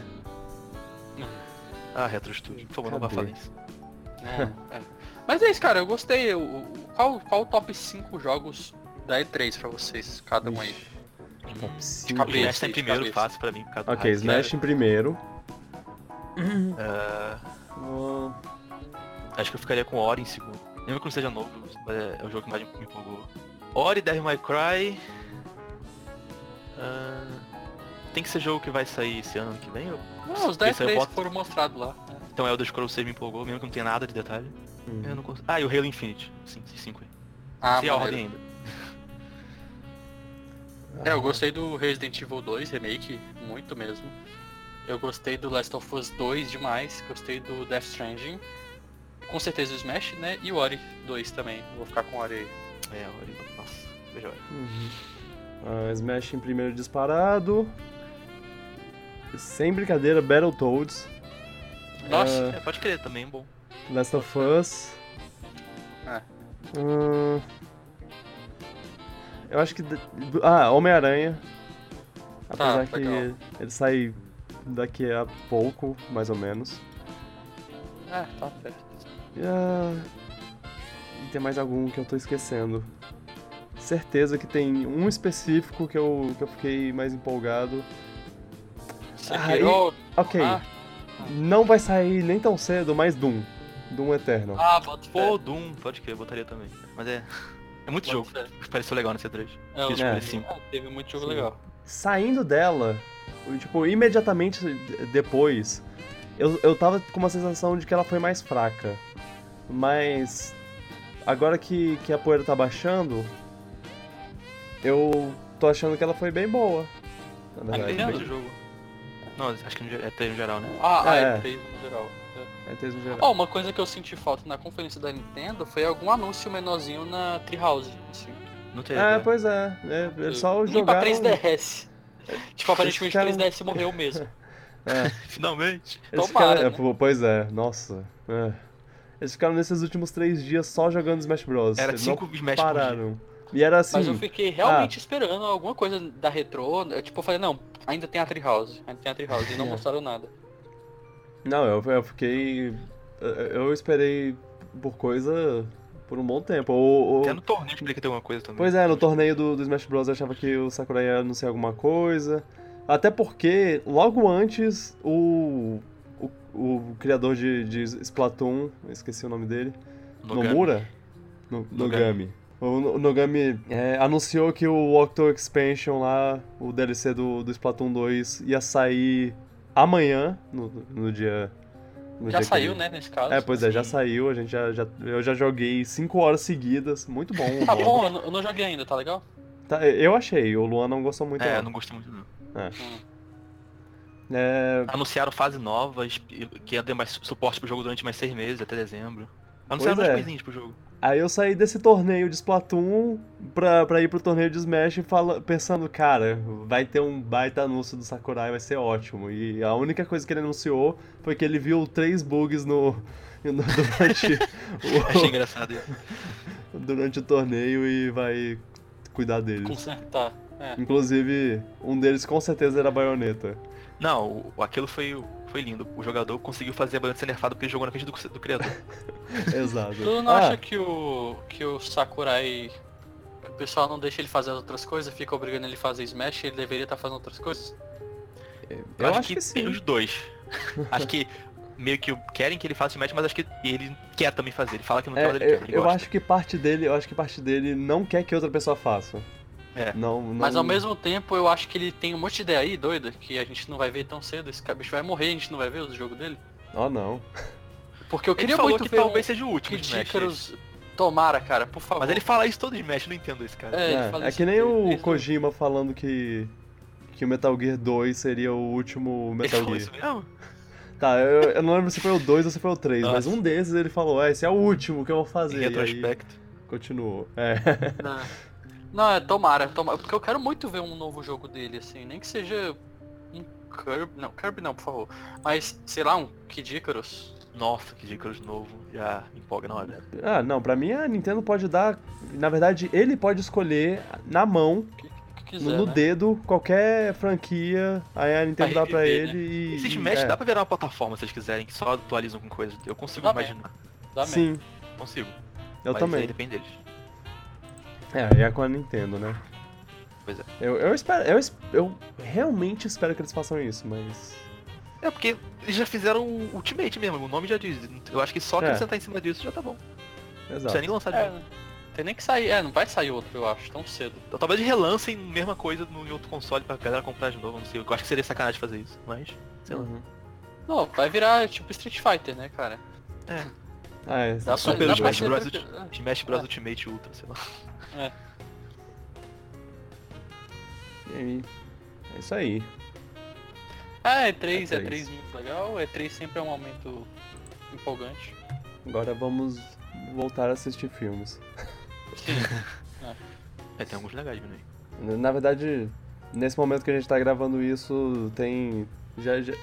Ah, Retro Studio, por favor, não vá falar isso. É, é. Mas é isso, cara, eu gostei. O- o- Qual, qual o top 5 jogos da E3 pra vocês, cada um aí? Ixi, top cinco. cabeça. Smash tá em de primeiro, cabeça. fácil pra mim. por causa Ok. Smash em primeiro. Ah, Ah, acho que eu ficaria com Ori em segundo. Mesmo que não seja novo, mas é, é o jogo que mais me empolgou. Ori, Devil May Cry. Ah, tem que ser jogo que vai sair esse ano que vem? ou- Não, os da Esse aí eu E3 boto- foram mostrados lá. Então Elder Scrolls 6 me empolgou, mesmo que não tenha nada de detalhe. hum. Eu não consigo... Ah, e o Halo Infinite. Sim, esses cinco aí. Ah, a ordem ainda. É, eu gostei do Resident Evil 2 Remake, muito mesmo. Eu gostei do Last of Us 2 demais, gostei do Death Stranding. Com certeza o Smash, né? E o Ori 2 também. Vou ficar com o Ori aí. É, Ori. Nossa, veja Ori. Uhum. Ah, Smash em primeiro disparado. Sem brincadeira, Battletoads. Nossa, Ah, É, pode crer, também é bom. Last of Us. É. Hum, eu acho que. Ah, Homem-Aranha. Apesar que legal. ele sai daqui a pouco, mais ou menos. É, tá certo. E, ah, e tem mais algum que eu tô esquecendo. Certeza que tem um específico que eu, que eu fiquei mais empolgado. Sekiro, Ok, ah, não vai sair nem tão cedo, mas Doom. Doom Eternal. ah, bota Pô, Doom, pode crer, eu botaria também. Mas é. [laughs] É muito Bota jogo. fé. Pareceu legal nesse E3. É, Isso, é. sim. ah, teve muito jogo Sim. legal. Saindo dela, tipo, imediatamente depois, eu, eu tava com uma sensação de que ela foi mais fraca. Mas agora que, que a poeira tá baixando, eu tô achando que ela foi bem boa. Na verdade. Entendo. Depende do jogo. Não, acho que é E3 no geral, né? Ah, ah, É. é. fez no geral. É. É, tem no geral. Ó, uma coisa que eu senti falta na conferência da Nintendo foi algum anúncio menorzinho na Treehouse. Assim. Não teve. É, pois é. é eles só Nem pra jogaram... 3DS. Tipo, aparentemente ficaram- 3DS morreu mesmo. [laughs] É, [laughs] Finalmente. eles Tomara, ficaram- é, né? Pois é, nossa. é. Eles ficaram nesses últimos três dias só jogando Smash Bros. Era Eles 5 não Smash por dia. E era assim. Mas eu fiquei realmente esperando alguma coisa da retrô. eu, Tipo, eu falei, não, ainda tem a Treehouse. Ainda tem a Treehouse. E não [laughs] É. mostraram nada. Não, eu, eu fiquei. eu- esperei por coisa por um bom tempo. Ou, ou- Até no torneio explica que tem alguma coisa também. Pois é, no torneio do, do Smash Bros. eu achava que o Sakurai ia anunciar alguma coisa. Até porque, logo antes, o. O, o criador de, de Splatoon, eu esqueci o nome dele. Nogami. Nomura? No, Nogami. Nogami. O, Nogami é, anunciou que o Octo Expansion lá, o DLC do, do Splatoon 2, ia sair amanhã, no, no dia. no Já dia que saiu, ele- né, nesse caso. É, pois é, já saiu, a gente já, já, eu já joguei 5 horas seguidas, muito bom. Tá bom, eu não, eu não joguei ainda, tá legal? Tá, eu achei, o Luan não gostou muito É, eu não. gostei muito não. É, Anunciaram fase nova, que ia ter mais suporte pro jogo durante mais seis meses, até dezembro. Anunciaram Pois umas é. coisinhas pro jogo. Aí eu saí desse torneio de Splatoon pra, pra ir pro torneio de Smash e fala, pensando, cara, vai ter um baita anúncio do Sakurai, vai ser ótimo. E a única coisa que ele anunciou foi que ele viu três bugs no, [laughs] no- durante, [laughs] Achei o, engraçado. [laughs] durante o torneio e vai cuidar deles. Consertar. É. Inclusive, um deles com certeza era a baioneta. Não, aquilo foi, foi lindo. O jogador conseguiu fazer a balança ser nerfada porque ele jogou na frente do, do criador. [laughs] Exato. Tu não Ah, acha que o, que o Sakurai. Que o pessoal não deixa ele fazer as outras coisas, fica obrigando ele a fazer Smash, ele deveria estar fazendo outras coisas? eu acho que, tem sim. os dois. [laughs] acho que meio que querem que ele faça Smash, mas acho que ele quer também fazer. Ele fala que não quer, É, mas ele eu, quer. Ele eu gosta. acho que parte dele, eu acho que parte dele não quer que outra pessoa faça. É. Não, não... Mas ao mesmo tempo eu acho que ele tem um monte de ideia aí, doida, que a gente não vai ver tão cedo. Esse bicho vai morrer, a gente não vai ver o jogo dele. Oh, não. Porque eu Ele queria falou muito que ver talvez um seja o último Smash. Icarus tomara, cara, por favor. Mas ele fala isso todo Smash, eu não entendo esse cara. É, ele É, fala é isso que nem o desde Kojima falando que, que o Metal Gear 2 seria o último Ele Metal falou Gear. isso mesmo? Tá, eu, eu não lembro se foi o 2 ou se foi o 3, mas um desses ele falou, é, esse é o último que eu vou fazer. Em E aí retrospecto. continuou. É. Não. [laughs] Não, é tomara, tomara, porque eu quero muito ver um novo jogo dele, assim, nem que seja um Kirby, não, Kirby não, por favor, mas, sei lá, um Kid Icarus. Nossa, que Icarus novo. Já empolga na hora. Ah, não, pra mim a Nintendo pode dar. Na verdade, ele pode escolher na mão, O que, que quiser, no, no né? dedo, qualquer franquia. Aí a Nintendo dá pra ele e. Esse e- Smash é. dá pra virar uma plataforma se eles quiserem, que só atualizam com coisas. Eu consigo Dá bem. imaginar. Dá mesmo. Sim, Consigo. eu Mas também. Aí depende deles. É, é com a Nintendo, né? Pois é. Eu, eu espero. Eu, eu realmente espero que eles façam isso, mas. É porque eles já fizeram o Ultimate mesmo, o nome já diz. Eu acho que só que É. sentar em cima disso já tá bom. Não Exato. precisa nem lançar de É, novo. tem nem que sair, é, não vai sair outro, eu acho, tão cedo. Então, Talvez relancem a mesma coisa no em outro console pra galera comprar de novo, não sei. Eu acho que seria sacanagem fazer isso, mas. Sei lá. Uhum. Não, vai virar tipo Street Fighter, né, cara? Ah, é. Dá Super dá Smash pra Bros. ser- Ulti- Smash Bros É. Ultimate Ultra, sei lá. E aí, é isso aí. É, E3, E3. E3 muito legal, E3 sempre é um momento empolgante. Agora vamos voltar a assistir filmes. Sim. [laughs] É, tem alguns legais aí. Na verdade, nesse momento que a gente tá gravando isso, tem. Já, já,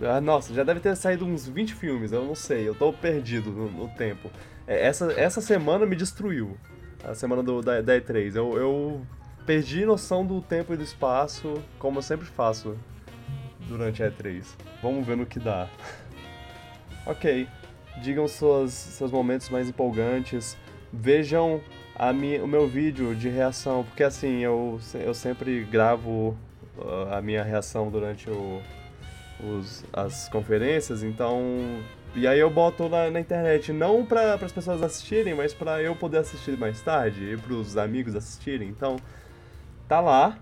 já- ah, nossa, já deve ter saído uns 20 filmes, eu não sei, eu tô perdido no, no tempo. É, Essa, essa semana me destruiu. A semana do, da, da E3. Eu, eu perdi noção do tempo e do espaço, como eu sempre faço durante a E3. Vamos ver no que dá. [laughs] ok. Digam suas, seus momentos mais empolgantes. Vejam a minha, o meu vídeo de reação, porque assim, eu, eu sempre gravo uh, a minha reação durante o, os, as conferências, então. E aí eu boto na, na internet, não para as pessoas assistirem, mas para eu poder assistir mais tarde e para os amigos assistirem. Então, tá lá,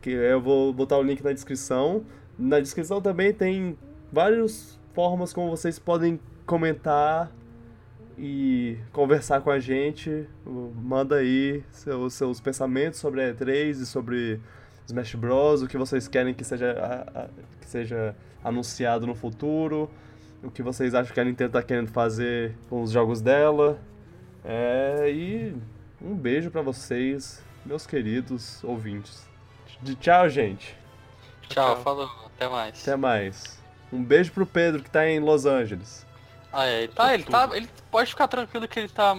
que eu vou botar o link na descrição. Na descrição também tem várias formas como vocês podem comentar e conversar com a gente. Manda aí seus, seus pensamentos sobre a E3 e sobre Smash Bros, o que vocês querem que seja, que seja anunciado no futuro, o que vocês acham que a Nintendo tá querendo fazer com os jogos dela. É, e um beijo pra vocês, meus queridos ouvintes. De tchau, gente. Tchau, Tchau. falou, até mais. Até mais. Um beijo pro Pedro que tá em Los Angeles. Ah, é, ele tá, ele tá, ele pode ficar tranquilo que ele tá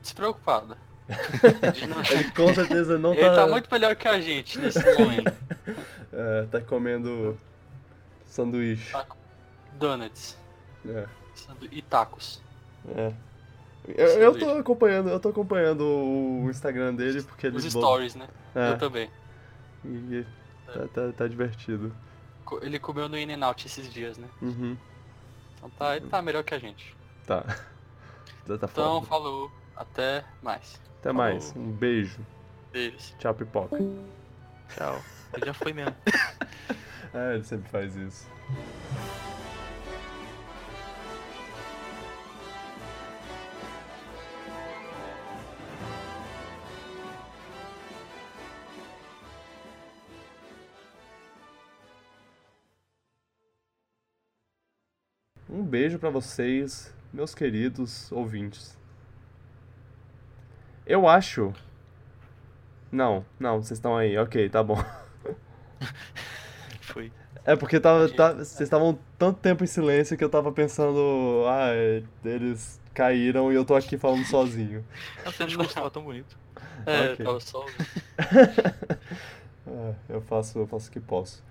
despreocupado. [laughs] Ele com certeza não Ele tá. tá muito melhor que a gente nesse momento. [laughs] é, tá comendo sanduíche. Donuts. É. E tacos. É. Eu, eu tô acompanhando, eu tô acompanhando o Instagram dele porque ele Os stories, né? É, Eu também. e tá, tá, tá divertido. Ele comeu no In-N-Out esses dias, né? Uhum. Então tá, ele tá melhor que a gente. Tá. Já [laughs] tá Então, foda. falou. Até mais. Até mais. Um beijo. Beijos. Tchau, pipoca. Tchau. Ele já foi mesmo. [laughs] É, ele sempre faz isso. Beijo pra vocês, meus queridos ouvintes. Eu acho. Não, não, vocês estão aí. Ok, tá bom. [laughs] Foi. É porque tava, tá- vocês estavam tanto tempo em silêncio que eu tava pensando, ah, é, eles caíram e eu tô aqui falando sozinho. O seu discurso tava tão bonito. [laughs] É, Ok. tava só. [laughs] É, eu faço, eu faço o que posso.